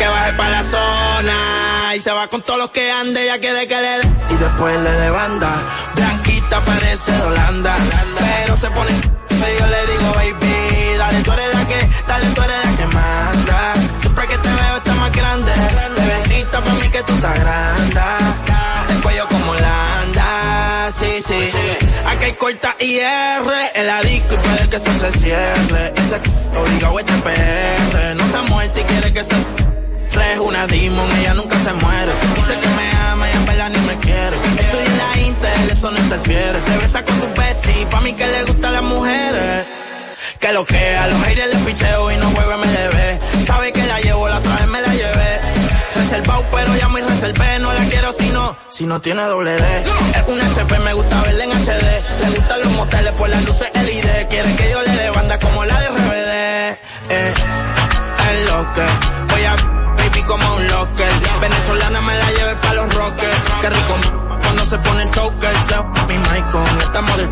[SPEAKER 35] que baje para la zona. Y se va con todos los que ande, ya quiere que le dé. Y después le de banda. Blanquita parece de Holanda. Pero se pone, y yo le digo, baby, dale, tú eres la que, dale, tú eres la que manda. Siempre que te veo está más grande. Bebecita para mí que tú estás grande. El cuello como Holanda, sí, sí. Aquí hay corta y R, en la disco y puede que eso se cierre. Ese obligado este PR, no se ha muerto y quiere que se es una demon, ella nunca se muere. Dice que me ama y en verdad ni me quiere. Estoy en la Intel, eso no interfiere. Se besa con su bestie, pa' mí que le gustan las mujeres. Que lo que a los haters les picheo y no juego MLB. Sabe que la llevo, la otra vez me la llevé. Reservado, pero ya muy reservé. No la quiero si no, si no tiene doble D. Es un HP, me gusta verla en HD. Le gustan los moteles por las luces LED. Quiere que yo le dé banda como la de RBD. Eh, es lo que voy a como un locker. Venezolana me la lleve pa' los rockers. Qué rico cuando se pone el choker. Mi Michael, estamos de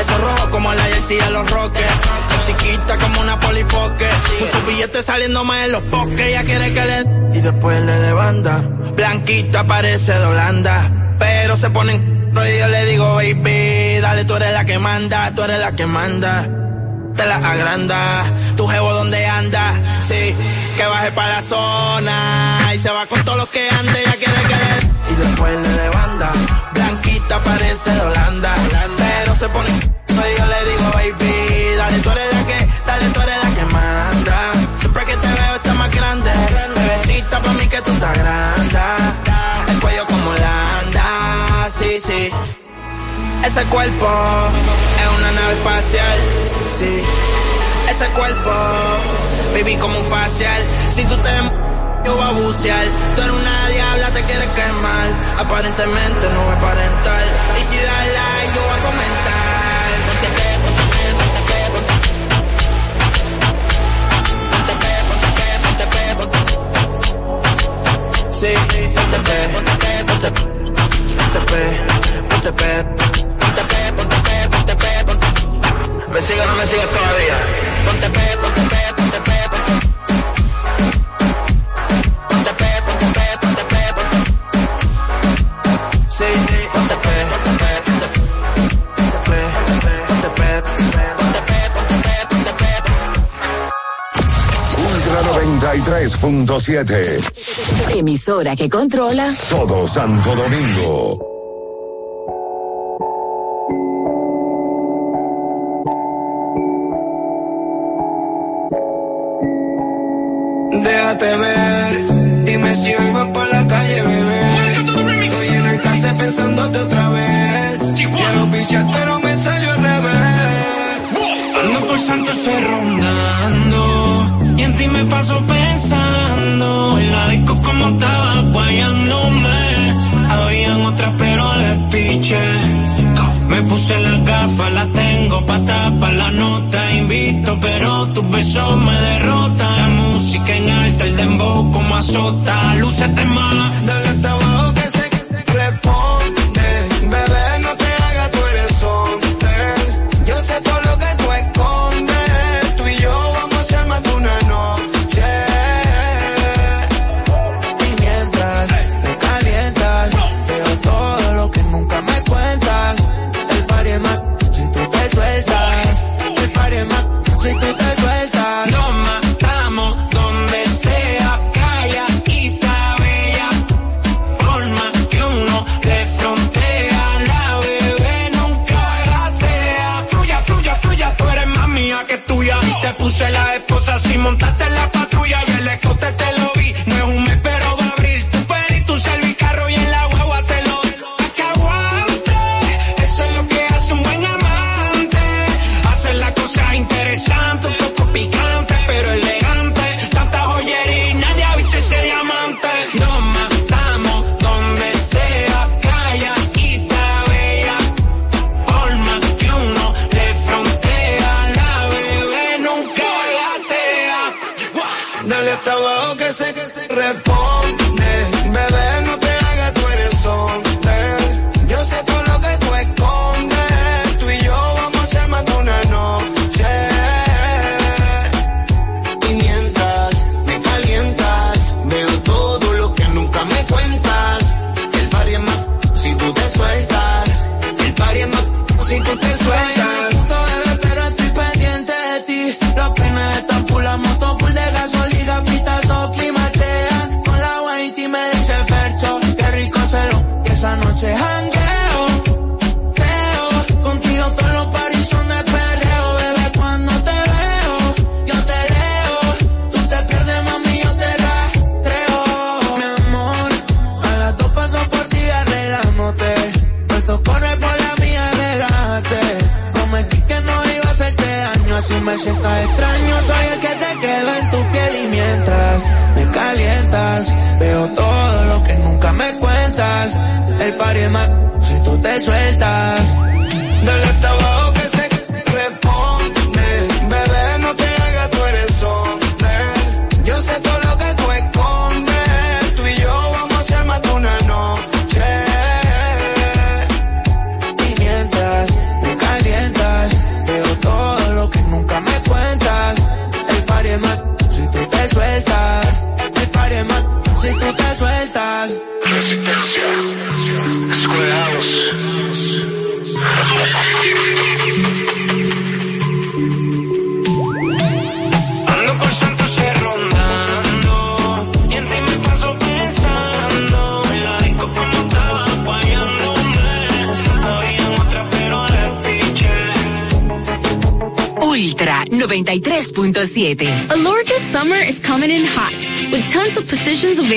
[SPEAKER 35] eso rojo como la jersey de los rockers. Es chiquita como una polipoque. Muchos billetes saliendo más en los bosques. Ella quiere que le... Y después le de banda. Blanquita parece de Holanda. Pero se ponen... Y yo le digo, baby, dale, tú eres la que manda, tú eres la que manda. Te la agranda, tu jevo donde anda, sí, que baje para la zona. Y se va con todos los que ande, ella quiere que le... Y después le de banda. Blanquita parece de Holanda. Pero se pone... Y yo le digo, baby, dale, tú eres la que, dale, tú eres la que manda. Siempre que te veo está más grande. Bebecita pa' mí que tú estás grande. El cuello como Holanda, sí, sí. Ese cuerpo es una nave espacial, Ese cuerpo, baby, como un facial. Si tú te yo voy a bucear. Tú eres una diabla, te quieres quemar. Aparentemente no voy a aparentar. Y si das like, yo voy a comentar. Ponte pe, ponte pe, ponte pe, ponte pe, ponte pe, ponte pe, ¿Me sigas o no me sigas todavía? Ponte pe, ponte pe, ponte pe, ponte Ponte pe, ponte pe, ponte pe, ponte Sí, ponte pe, ponte pe, ponte pe Ponte pe, ponte pe, ponte pe, ponte pe,
[SPEAKER 3] Ultra 93.7
[SPEAKER 4] Emisora que controla
[SPEAKER 3] todo Santo Domingo.
[SPEAKER 2] Déjate ver, dime si hoy vas por la calle, bebé. Estoy en el cárcel pensándote otra vez. Quiero pichar, pero me salió al revés.
[SPEAKER 29] Ando por Santos estoy rondando y en ti me paso pensando en la disco como estaba guayándome. Habían otras pero les piché. Puse las gafas, las tengo pa' tapar la nota. Invito pero tus besos me derrotan. La música en alta, el dembow como azota. Lúcete más.
[SPEAKER 2] Dale hasta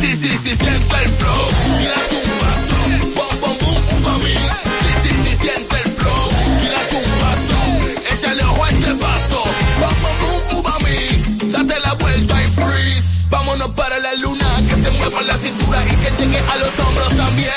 [SPEAKER 36] Sí, sí, sí, siente el flow. Tírate un paso. Bom, bom, boom, uva mí. Sí, sí, sí, siente el flow. Tírate un paso. Échale ojo a este paso. Bom, bom, boom, uva mí. Date la vuelta y freeze. Vámonos para la luna. Que se mueva la cintura y que llegue a los hombros también.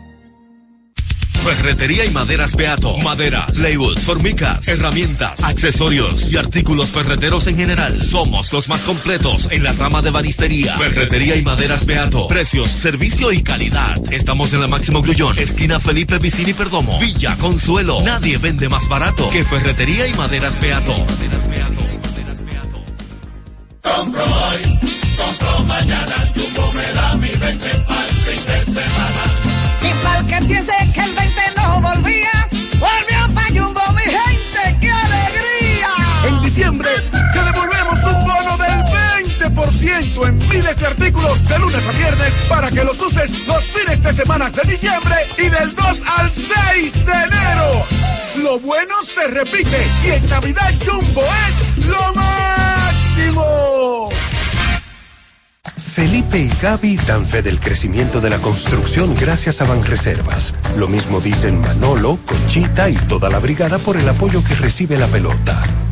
[SPEAKER 37] Ferretería y maderas Beato. Maderas, plywood, formicas, herramientas, accesorios y artículos ferreteros en general. Somos los más completos en la rama de banistería. Ferretería y maderas Beato. Precios, servicio y calidad. Estamos en la Máximo Grullón, esquina Felipe Vicini Perdomo. Villa Consuelo. Nadie vende más barato que Ferretería y maderas Beato.
[SPEAKER 36] Compro hoy, compro mañana, Jumbo me da mi 20 pa'l fin de semana.
[SPEAKER 38] Y pa'l que piense 10%
[SPEAKER 39] en miles de artículos de lunes a viernes para que los uses los fines de semana de diciembre y del 2 al 6 de enero. Lo bueno se repite y en Navidad Jumbo es lo máximo.
[SPEAKER 6] Felipe y Gaby dan fe del crecimiento de la construcción gracias a Banreservas. Lo mismo dicen Manolo, Conchita y toda la brigada por el apoyo que recibe la pelota.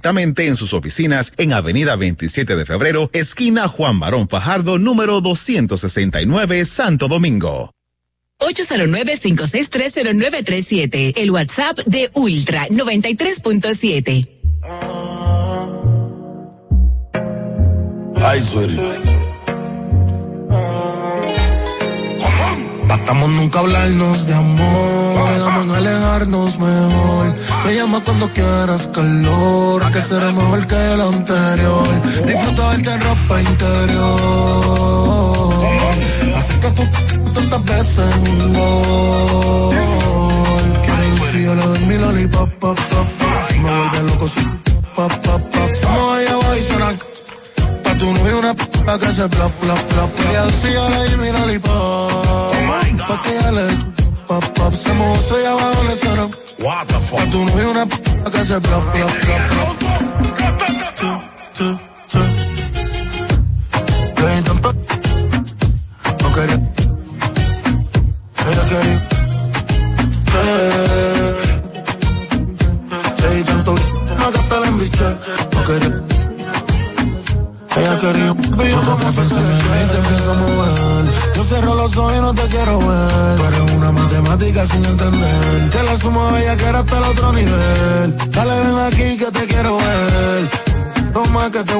[SPEAKER 10] directamente en sus oficinas en Avenida 27 de Febrero, esquina Juan Marón Fajardo, número 269, Santo Domingo.
[SPEAKER 4] 809-5630937, el WhatsApp de Ultra 93.7.
[SPEAKER 2] Ay. Tratamos nunca hablarnos de amor, quedamos alejarnos mejor. Me llama cuando quieras calor, que será mejor que el anterior. Disfruta en ropa interior. Que tú tantas veces en un gol. Quiero yo le doy mi lollipop, pop, pop. Me vuelve loco si pop, pop, pop. Somos allá abajo y suena tu novio una p*** que se plop, plop, plop. Ella decía le di mi lollipop. Pa' que ella le pop, pop. Se mozo y abajo. What the fuck? Pa' tu novio una p*** que plop, plop. Sí, sí, sin entender. Que la sumo a ella que era hasta el otro nivel. Dale, ven aquí que te quiero ver. Más
[SPEAKER 32] que te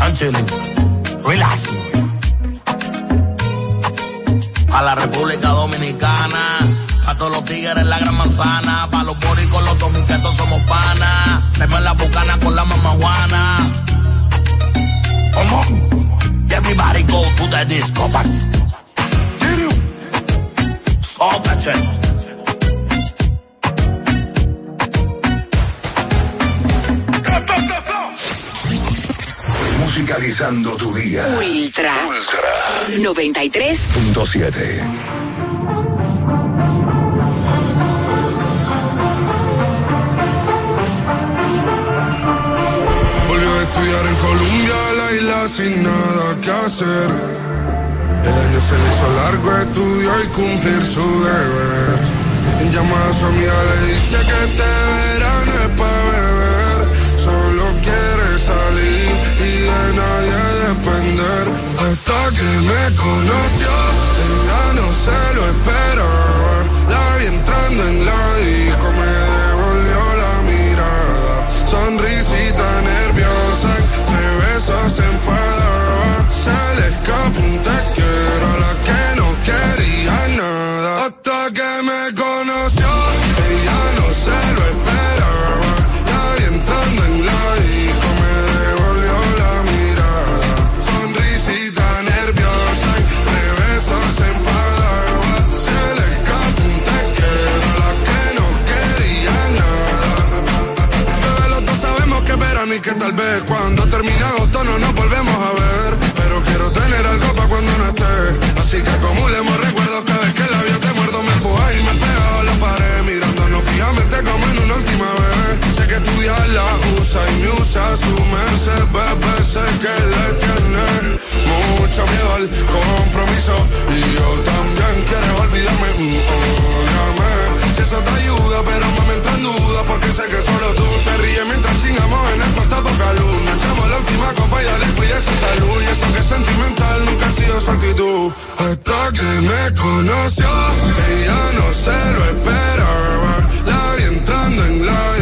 [SPEAKER 32] I'm chilling. Relax. A la República Dominicana. A todos los tigres la gran manzana.
[SPEAKER 4] 93.7.
[SPEAKER 40] Volvió a estudiar en Colombia, la isla sin nada que hacer. El año se le hizo largo, estudió y cumplir su deber. En llamada a su amiga le dice que este verano que me conoció, ella no se lo esperaba. La vi entrando en la usa su merced, bebé. Sé que le tiene mucho miedo al compromiso. Y yo también quiero olvidarme. mm, óyame. Si eso te ayuda, pero me entra en duda. Porque sé que solo tú te ríes mientras chingamos en el cuarto poca luz. Echamos la última copa y dale cuida su salud. Y eso que es sentimental nunca ha sido su actitud. Hasta que me conoció, ella no se lo esperaba. La vi entrando en la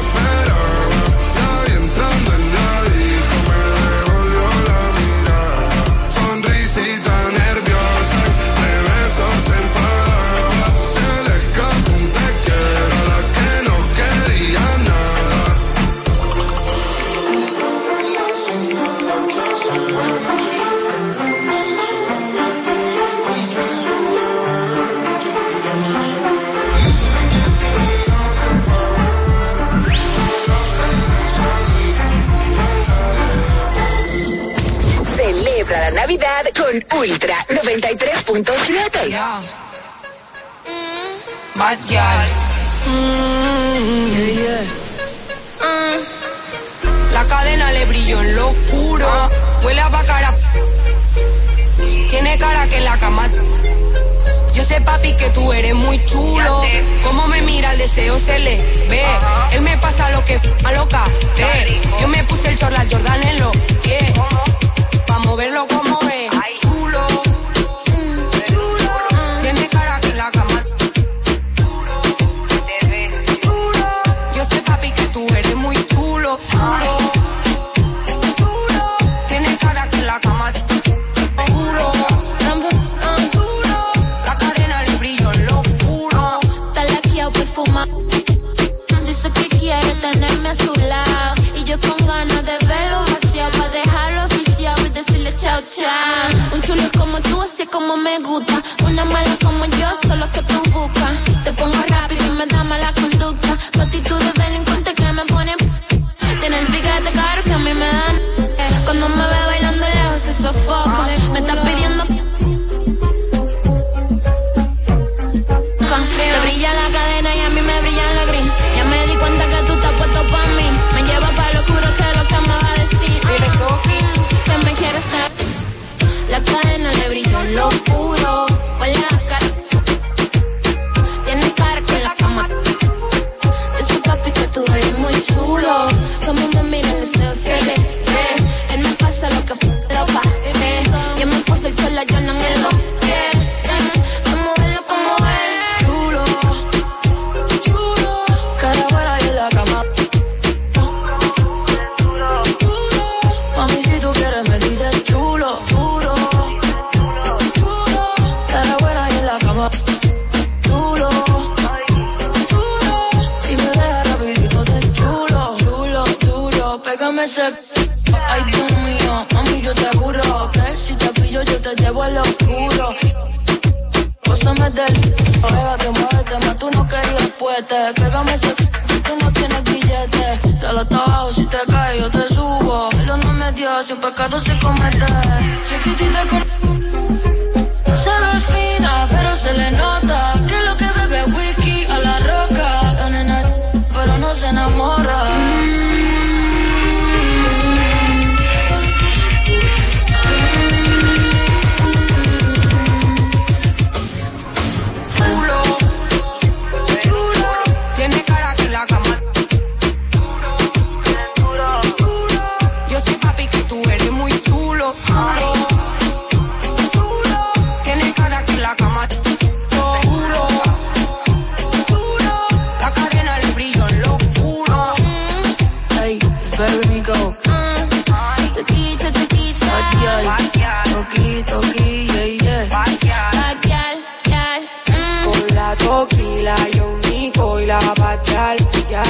[SPEAKER 4] Ultra 93.7.
[SPEAKER 41] Bad girl. Mm, yeah, yeah. Mm. La cadena le brilló en lo oscuro. Huele a bacara. Tiene cara que en la cama. Yo sé, papi, que tú eres muy chulo. Cómo me mira el deseo se le ve. Él me pasa lo que a loca. Yo me puse el chorla Jordan en lo que. Pa' moverlo como ve.
[SPEAKER 42] Como tú, así como me gusta. Una mala como yo, solo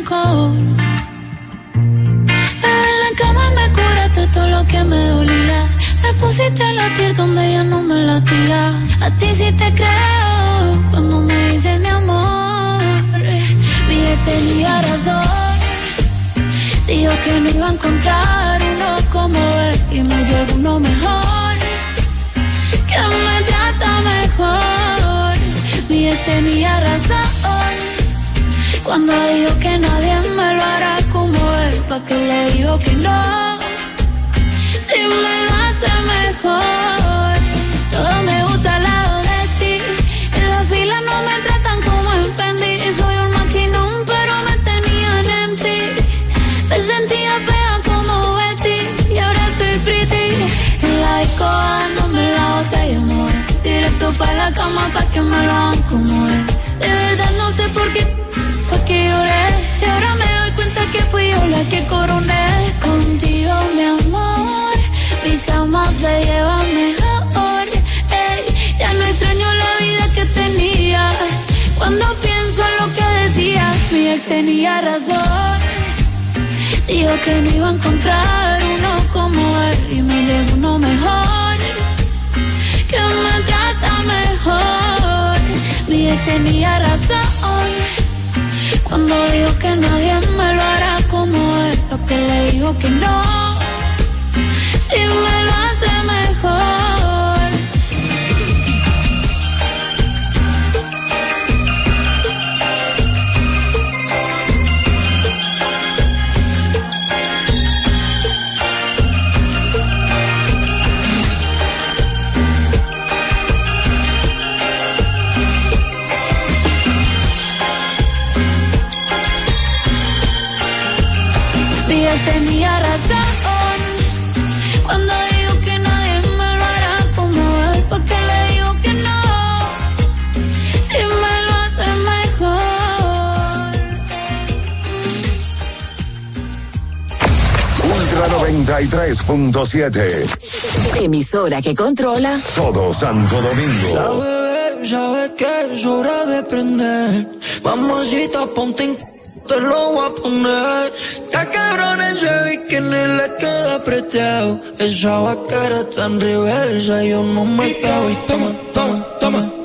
[SPEAKER 43] rencor. En la cama me curaste todo lo que me dolía. Me pusiste a latir donde ya no me latía. A ti sí te creo cuando me dices de amor. Mi ex tenía razón. Dijo que no iba a encontrar uno como él y me llegó uno mejor, que me trata mejor. Mi ex tenía razón cuando dijo que nadie me lo hará como él, pa' que le digo que no, si me lo hace mejor. Todo me gusta al lado de ti, en la fila no me tratan como en Fendi, soy un maquinón pero me tenían en ti. Me sentía fea como Betty y ahora estoy pretty. En la disco dándome la botella, amor. Directo para la cama pa' que me lo hagan como es. De verdad no sé por qué, que. Si ahora me doy cuenta que fui yo la que coroné. Contigo, mi amor, mi cama se lleva mejor. Ey, ya no extraño la vida que tenía. Cuando pienso en lo que decía, mi ex tenía razón. Dijo que no iba a encontrar uno como él y me llegó uno mejor, que me trata mejor. Mi ex tenía razón cuando dijo que nadie me lo hará como él, porque le digo que no, si me lo hace mejor. Tenía razón cuando digo que nadie me lo hará como él, porque le digo que no, si me lo hace mejor.
[SPEAKER 3] Ultra 93.7.
[SPEAKER 4] Emisora que controla
[SPEAKER 3] Todo Santo Domingo.
[SPEAKER 2] La bebé sabe que es hora de prender. Mamacita, ponte en te lo voy a poner. Está cabrón ese bikini le queda apretado. Esa vaquera en reversa yo no me cago. Y toma, toma, toma.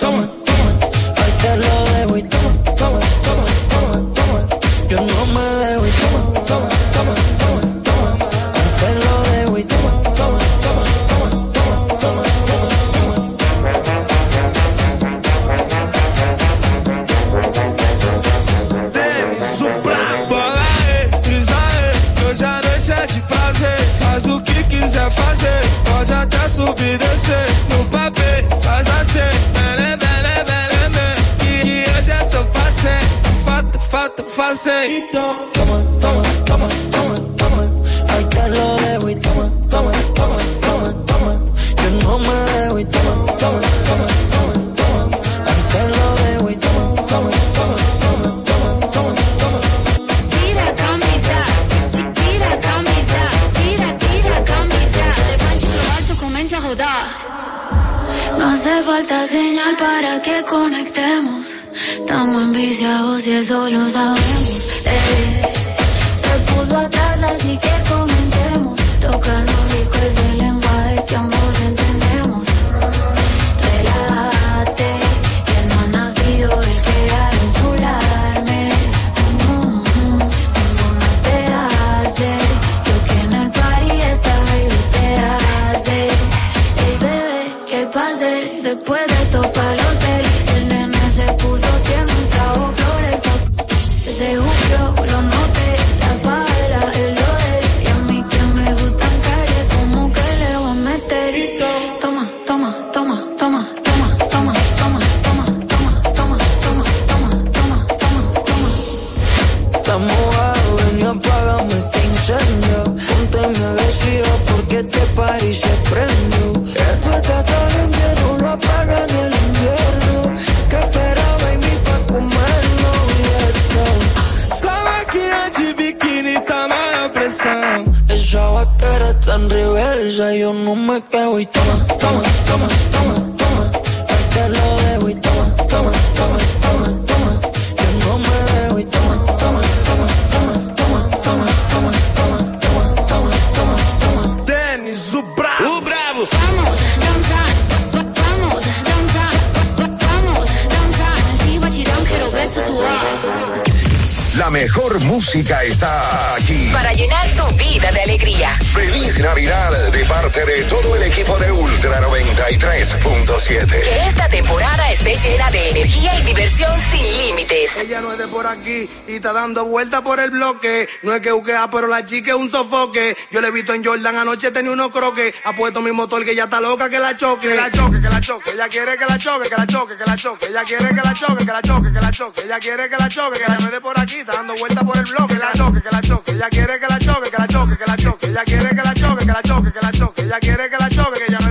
[SPEAKER 14] Bloque. No es que buquea, pero la chica es un sofoque. Yo le he visto en Jordan anoche tenía unos croques. Ha puesto mi motor que ya está loca que la choque. Que la choque, que la choque. Ella quiere que la choque, que la choque, que la choque. Ella quiere que la choque, que la choque, que la choque. Ella quiere que la choque, que la es de por aquí, está dando vuelta por el bloque. Que la choque, que la choque. Ella quiere que la choque, que la choque, que la choque. Ella quiere que la choque, que la choque, que la choque. Ella quiere que la choque, que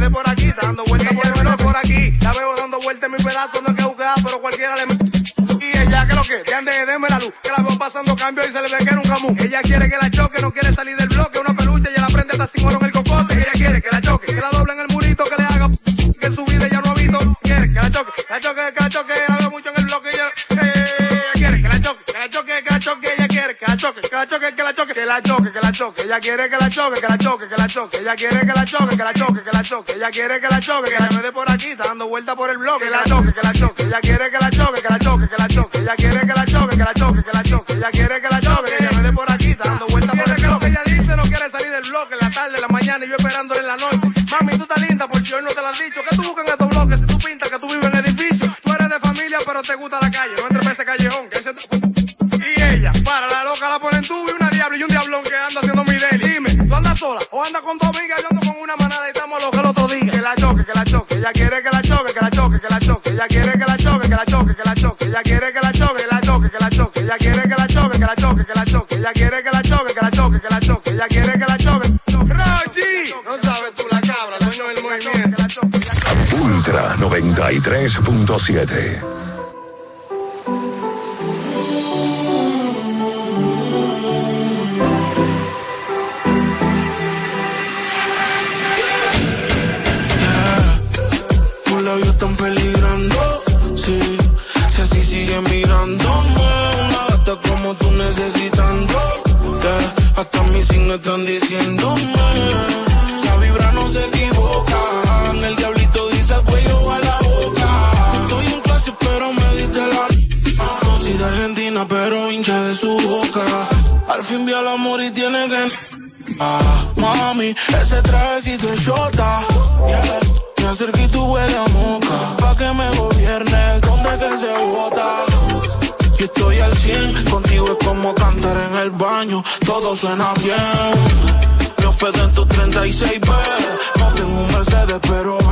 [SPEAKER 14] pasando cambio y se le ve que era un camú. Ella quiere que la choque, no quiere salir del bloque, una peluche y la prende hasta sin oro en el cocote. Ella quiere que la choque, que la doble en el murito, que le haga que su vida ya no ha visto. Quiere que la choque, la choque, que la choque, la veo mucho en el bloque ella, eh, ella quiere que la choque, que la choque, que la choque, ella quiere que la choque, que la choque, que la choque, que la choque, que la choque, ella quiere que la choque, que la choque, que la choque, ella quiere que la choque, que la choque, que la choque, ella quiere que la choque, que la me dé por aquí, está dando vuelta por el bloque, que la choque, que la choque, ella quiere que la choque, que la choque, que la choque, ella quiere que la choque, que la choque, que la ella quiere que la choque, que ella me dé por aquí, está dando vuelta por el bloque, ella dice no quiere salir del bloque, en la tarde, en la mañana y yo esperándole en la noche, mami tú estás linda por si hoy no te lo han dicho, que tú buscas en estos bloques, si tú pintas que tú vives en edificio, tú eres de familia pero te gusta la calle, no entres en ese callejón, que ese y ella, para la loca la ponen tú y una diablo y un diablón que anda haciendo mi deli. Dime, ¿tú andas sola o andas con tu amiga? Yo ando con una manada y estamos locos el otro día. Que la choque, que la choque, ella quiere que la choque, que la choque, que la choque, ella quiere que la choque, que la choque, que la choque, ella quiere que la choque, que la choque, que la choque, ella quiere ella quiere que la choque, que la choque, que la choque, ella quiere que la choque. Rochi, no sabes tú la cabra, dueño del movimiento.
[SPEAKER 3] Ultra 93.7.
[SPEAKER 2] están diciéndome. La vibra no se equivoca. El diablito dice al cuello a la boca. Estoy en clase, pero me diste la. No soy de Argentina, pero hincha de su boca. Al fin vio el amor y tiene que. Ah, mami, ese trajecito es shota. Yeah. Me acerqué y tú huele a moca. 100, contigo es como cantar en el baño. Todo suena bien. Me hospedé en tu 36B. No tengo un Mercedes, pero ven.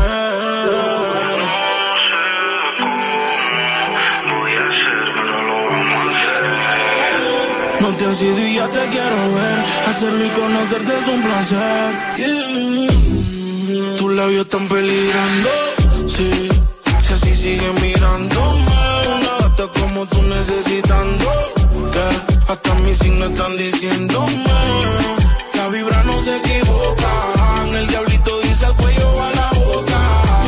[SPEAKER 2] No te has ido y ya te quiero ver. Hacerlo y conocerte es un placer. Tus labios están peligrando, sí. Si así una gata como tú necesitándote. Hasta mis signos están diciéndome. La vibra no se equivoca. En el diablito dice al cuello a la boca.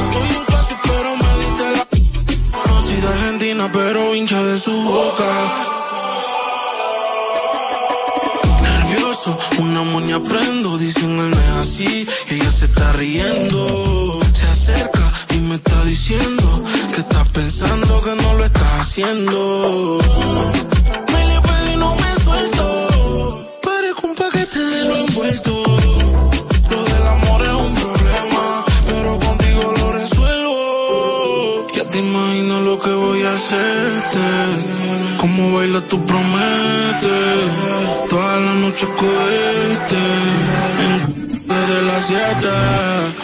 [SPEAKER 2] Estoy en clase, pero me diste la. Conocí de Argentina, pero hincha de su boca. Nervioso, una moña prendo. Dicen él no es así. Ella se está riendo. Se acerca me está diciendo que estás pensando que no lo estás haciendo. Me le pego y no me suelto, parezco un paquete de lo envuelto. Lo del amor es un problema, pero contigo lo resuelvo. Ya te imaginas lo que voy a hacerte. Cómo baila tú prometes. Toda la noche cohete. En desde las siete.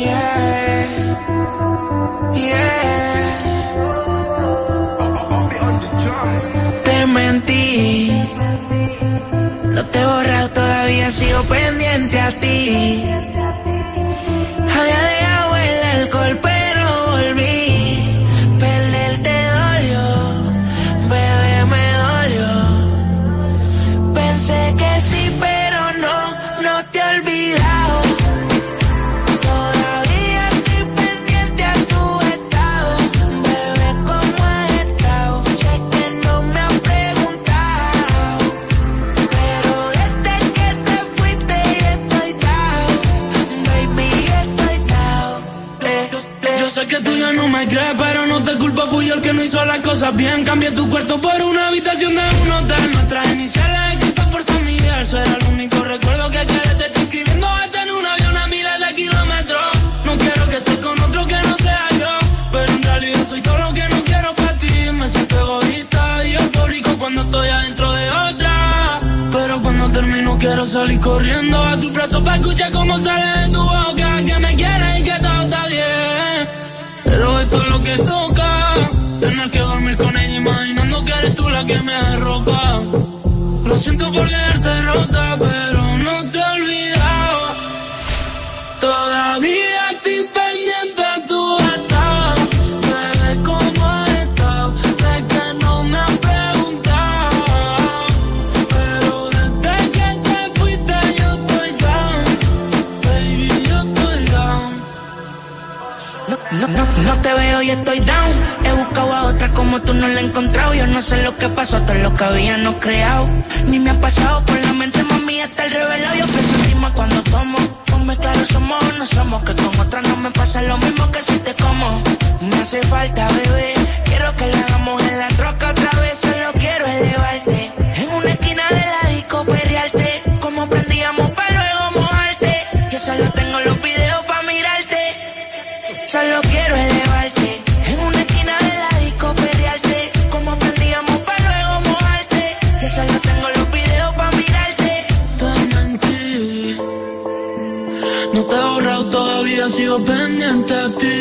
[SPEAKER 2] Yeah.
[SPEAKER 1] Yeah. Te mentí. No te he borrado todavía, sigo pendiente a ti. Pero no te
[SPEAKER 2] culpo, fui yo el que no hizo las cosas bien. Cambié tu cuarto por una habitación de un hotel. Nuestras iniciales escritas por San Miguel. Será el único recuerdo que quieres. Te estoy escribiendo desde en un avión a miles de kilómetros. No quiero que estés con otro que no sea yo. Pero en realidad soy todo lo que no quiero para ti. Me siento egoísta y eufórico cuando estoy adentro de otra. Pero cuando termino quiero salir corriendo a tu brazo para escuchar cómo sale de tu boca. Que me quieres y que. Lo que toca. Tener que dormir con ella imaginando que eres tú la que me arropa. Lo siento por quedarte rota, pero no te he olvidado. Todavía estoy down.
[SPEAKER 1] He buscado a otra como tú no la he encontrado. Yo no sé lo que pasó, todo lo que habíamos creado. Ni me ha pasado por la mente, mami, hasta el revelado. Yo presentí más cuando tomo. Ponme claro, somos o no somos. Que con otra no me pasa lo mismo que si te como. Me hace falta, bebé. Quiero que la hagamos en la troca otra vez. Solo quiero elevarte.
[SPEAKER 2] Sigo pendiente a ti.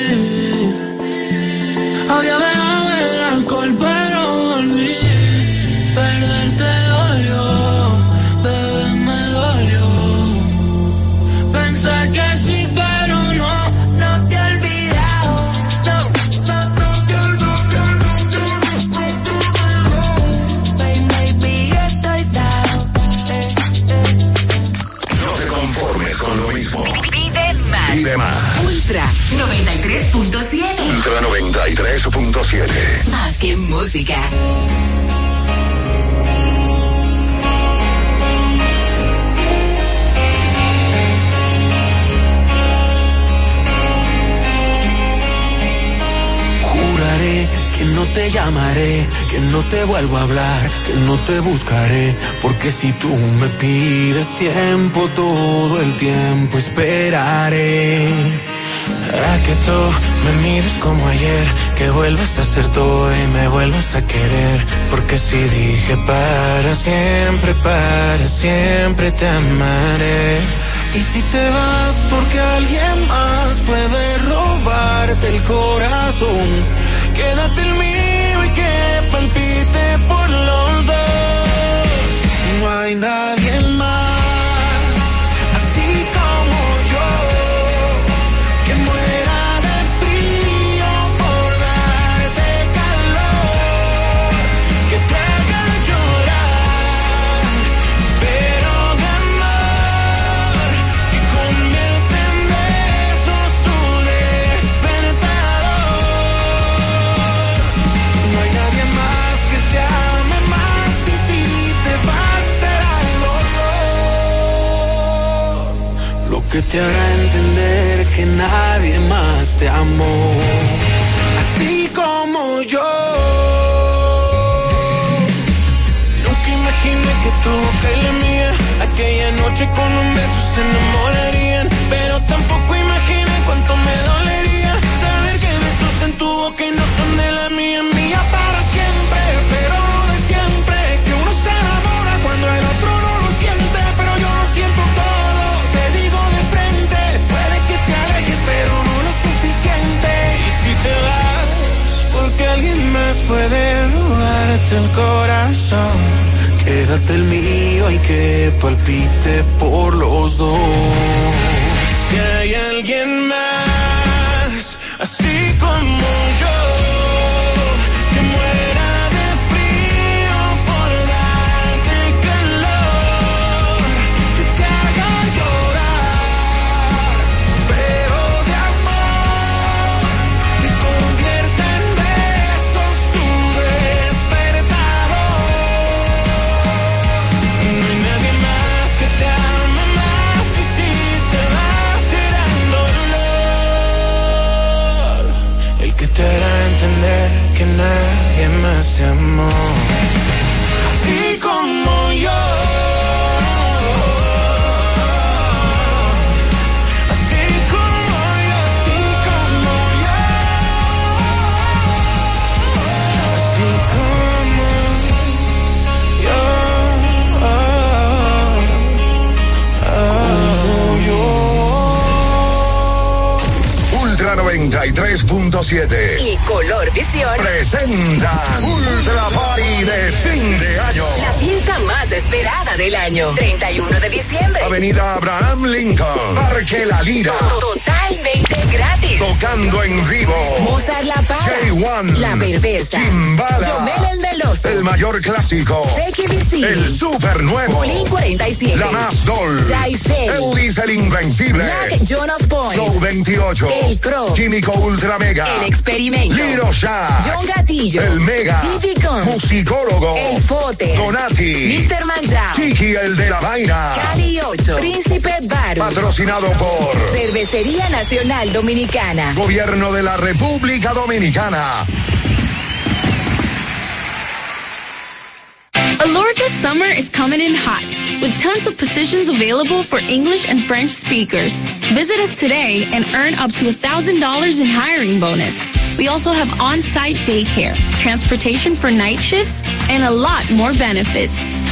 [SPEAKER 2] Había
[SPEAKER 4] 93.7. Más que música.
[SPEAKER 2] Juraré que no te llamaré, que no te vuelvo a hablar, que no te buscaré, porque si tú me pides tiempo, todo el tiempo esperaré. A que tú me mires como ayer, que vuelvas a ser tú y me vuelvas a querer, porque si dije para siempre, para siempre te amaré. Y si te vas porque alguien más puede robar robarte el corazón. Quédate el mío y que palpite por los dos. No hay nadie que te hará entender que nadie más te amó. Así como yo. Nunca imaginé que tu boca y la mía. Aquella noche con un beso se enamorarían, pero tampoco imaginé cuánto me dolería saber que besos en tu boca y no son de la mía, el corazón. Quédate el mío y que palpite por los dos. Si hay alguien más, así como yo, más
[SPEAKER 3] 93.7
[SPEAKER 4] Y Color Visión.
[SPEAKER 3] Presentan Ultra Party de fin de año.
[SPEAKER 4] La fiesta más esperada del año. 31 de diciembre.
[SPEAKER 3] Avenida Abraham Lincoln, Parque La Lira.
[SPEAKER 4] Totalmente gratis.
[SPEAKER 3] Tocando en vivo.
[SPEAKER 4] Mozart La Para.
[SPEAKER 3] J1.
[SPEAKER 4] La Perversa.
[SPEAKER 3] Chimbala.
[SPEAKER 4] Yomel el Meloso.
[SPEAKER 3] El mayor clásico.
[SPEAKER 4] Vicini.
[SPEAKER 3] El super nuevo.
[SPEAKER 4] Bolín 47.
[SPEAKER 3] La más doll.
[SPEAKER 4] Jaisei.
[SPEAKER 3] Elvis el invencible.
[SPEAKER 4] Black Jonas Point.
[SPEAKER 3] Flow 28.
[SPEAKER 4] El Crow.
[SPEAKER 3] Químico Ultra Mega.
[SPEAKER 4] El Experimento.
[SPEAKER 3] Liro Shack.
[SPEAKER 4] John Gatillo.
[SPEAKER 3] El Mega.
[SPEAKER 4] Guns.
[SPEAKER 3] Musicólogo.
[SPEAKER 4] El Fote.
[SPEAKER 3] Donati.
[SPEAKER 4] Mr. Manzao.
[SPEAKER 3] Chiqui el de la vaina.
[SPEAKER 4] Cali 8. Príncipe Baru.
[SPEAKER 3] Patrocinado por
[SPEAKER 4] Cervecería Nacional Dominicana.
[SPEAKER 3] Gobierno de la República Dominicana.
[SPEAKER 5] Alorca summer is coming in hot, with tons of positions available for English and French speakers. Visit us today and earn up to $1,000 in hiring bonus. We also have on-site daycare, transportation for night shifts, and a lot more benefits.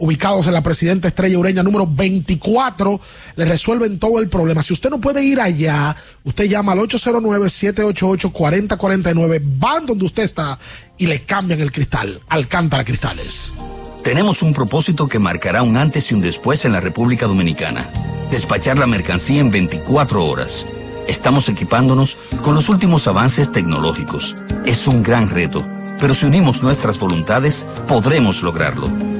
[SPEAKER 44] Ubicados en la Presidenta Estrella Ureña número 24, le resuelven todo el problema. Si usted no puede ir allá, usted llama al 809-788-4049, van donde usted está y le cambian el cristal. Alcántara Cristales.
[SPEAKER 45] Tenemos un propósito que marcará un antes y un después en la República Dominicana. Despachar la mercancía en 24 horas. Estamos equipándonos con los últimos avances tecnológicos. Es un gran reto, pero si unimos nuestras voluntades, podremos lograrlo.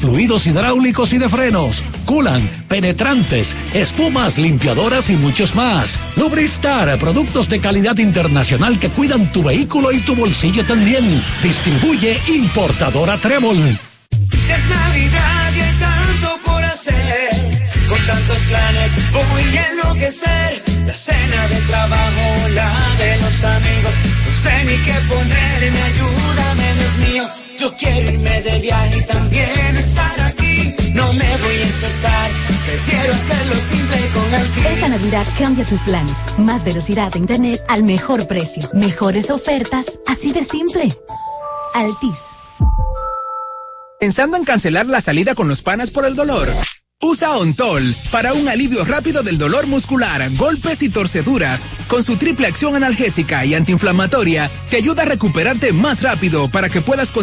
[SPEAKER 17] fluidos hidráulicos y de frenos, culan, penetrantes, espumas, limpiadoras y muchos más. Lubristar, productos de calidad internacional que cuidan tu vehículo y tu bolsillo también. Distribuye importadora Trébol.
[SPEAKER 1] Ya es Navidad y hay tanto por hacer. Con tantos planes voy a enloquecer. La cena de trabajo, la de los amigos. No sé ni qué ponerme, ayúdame, Dios mío. Yo quiero irme de viaje y también estar aquí. No me voy a estresar, prefiero hacerlo simple con el
[SPEAKER 46] Esta Navidad cambia tus planes. Más velocidad de internet al mejor precio. Mejores ofertas, así de simple. Altis.
[SPEAKER 18] Pensando en cancelar la salida con los panas por el dolor. Usa Ontol para un alivio rápido del dolor muscular, golpes y torceduras. Con su triple acción analgésica y antiinflamatoria, te ayuda a recuperarte más rápido para que puedas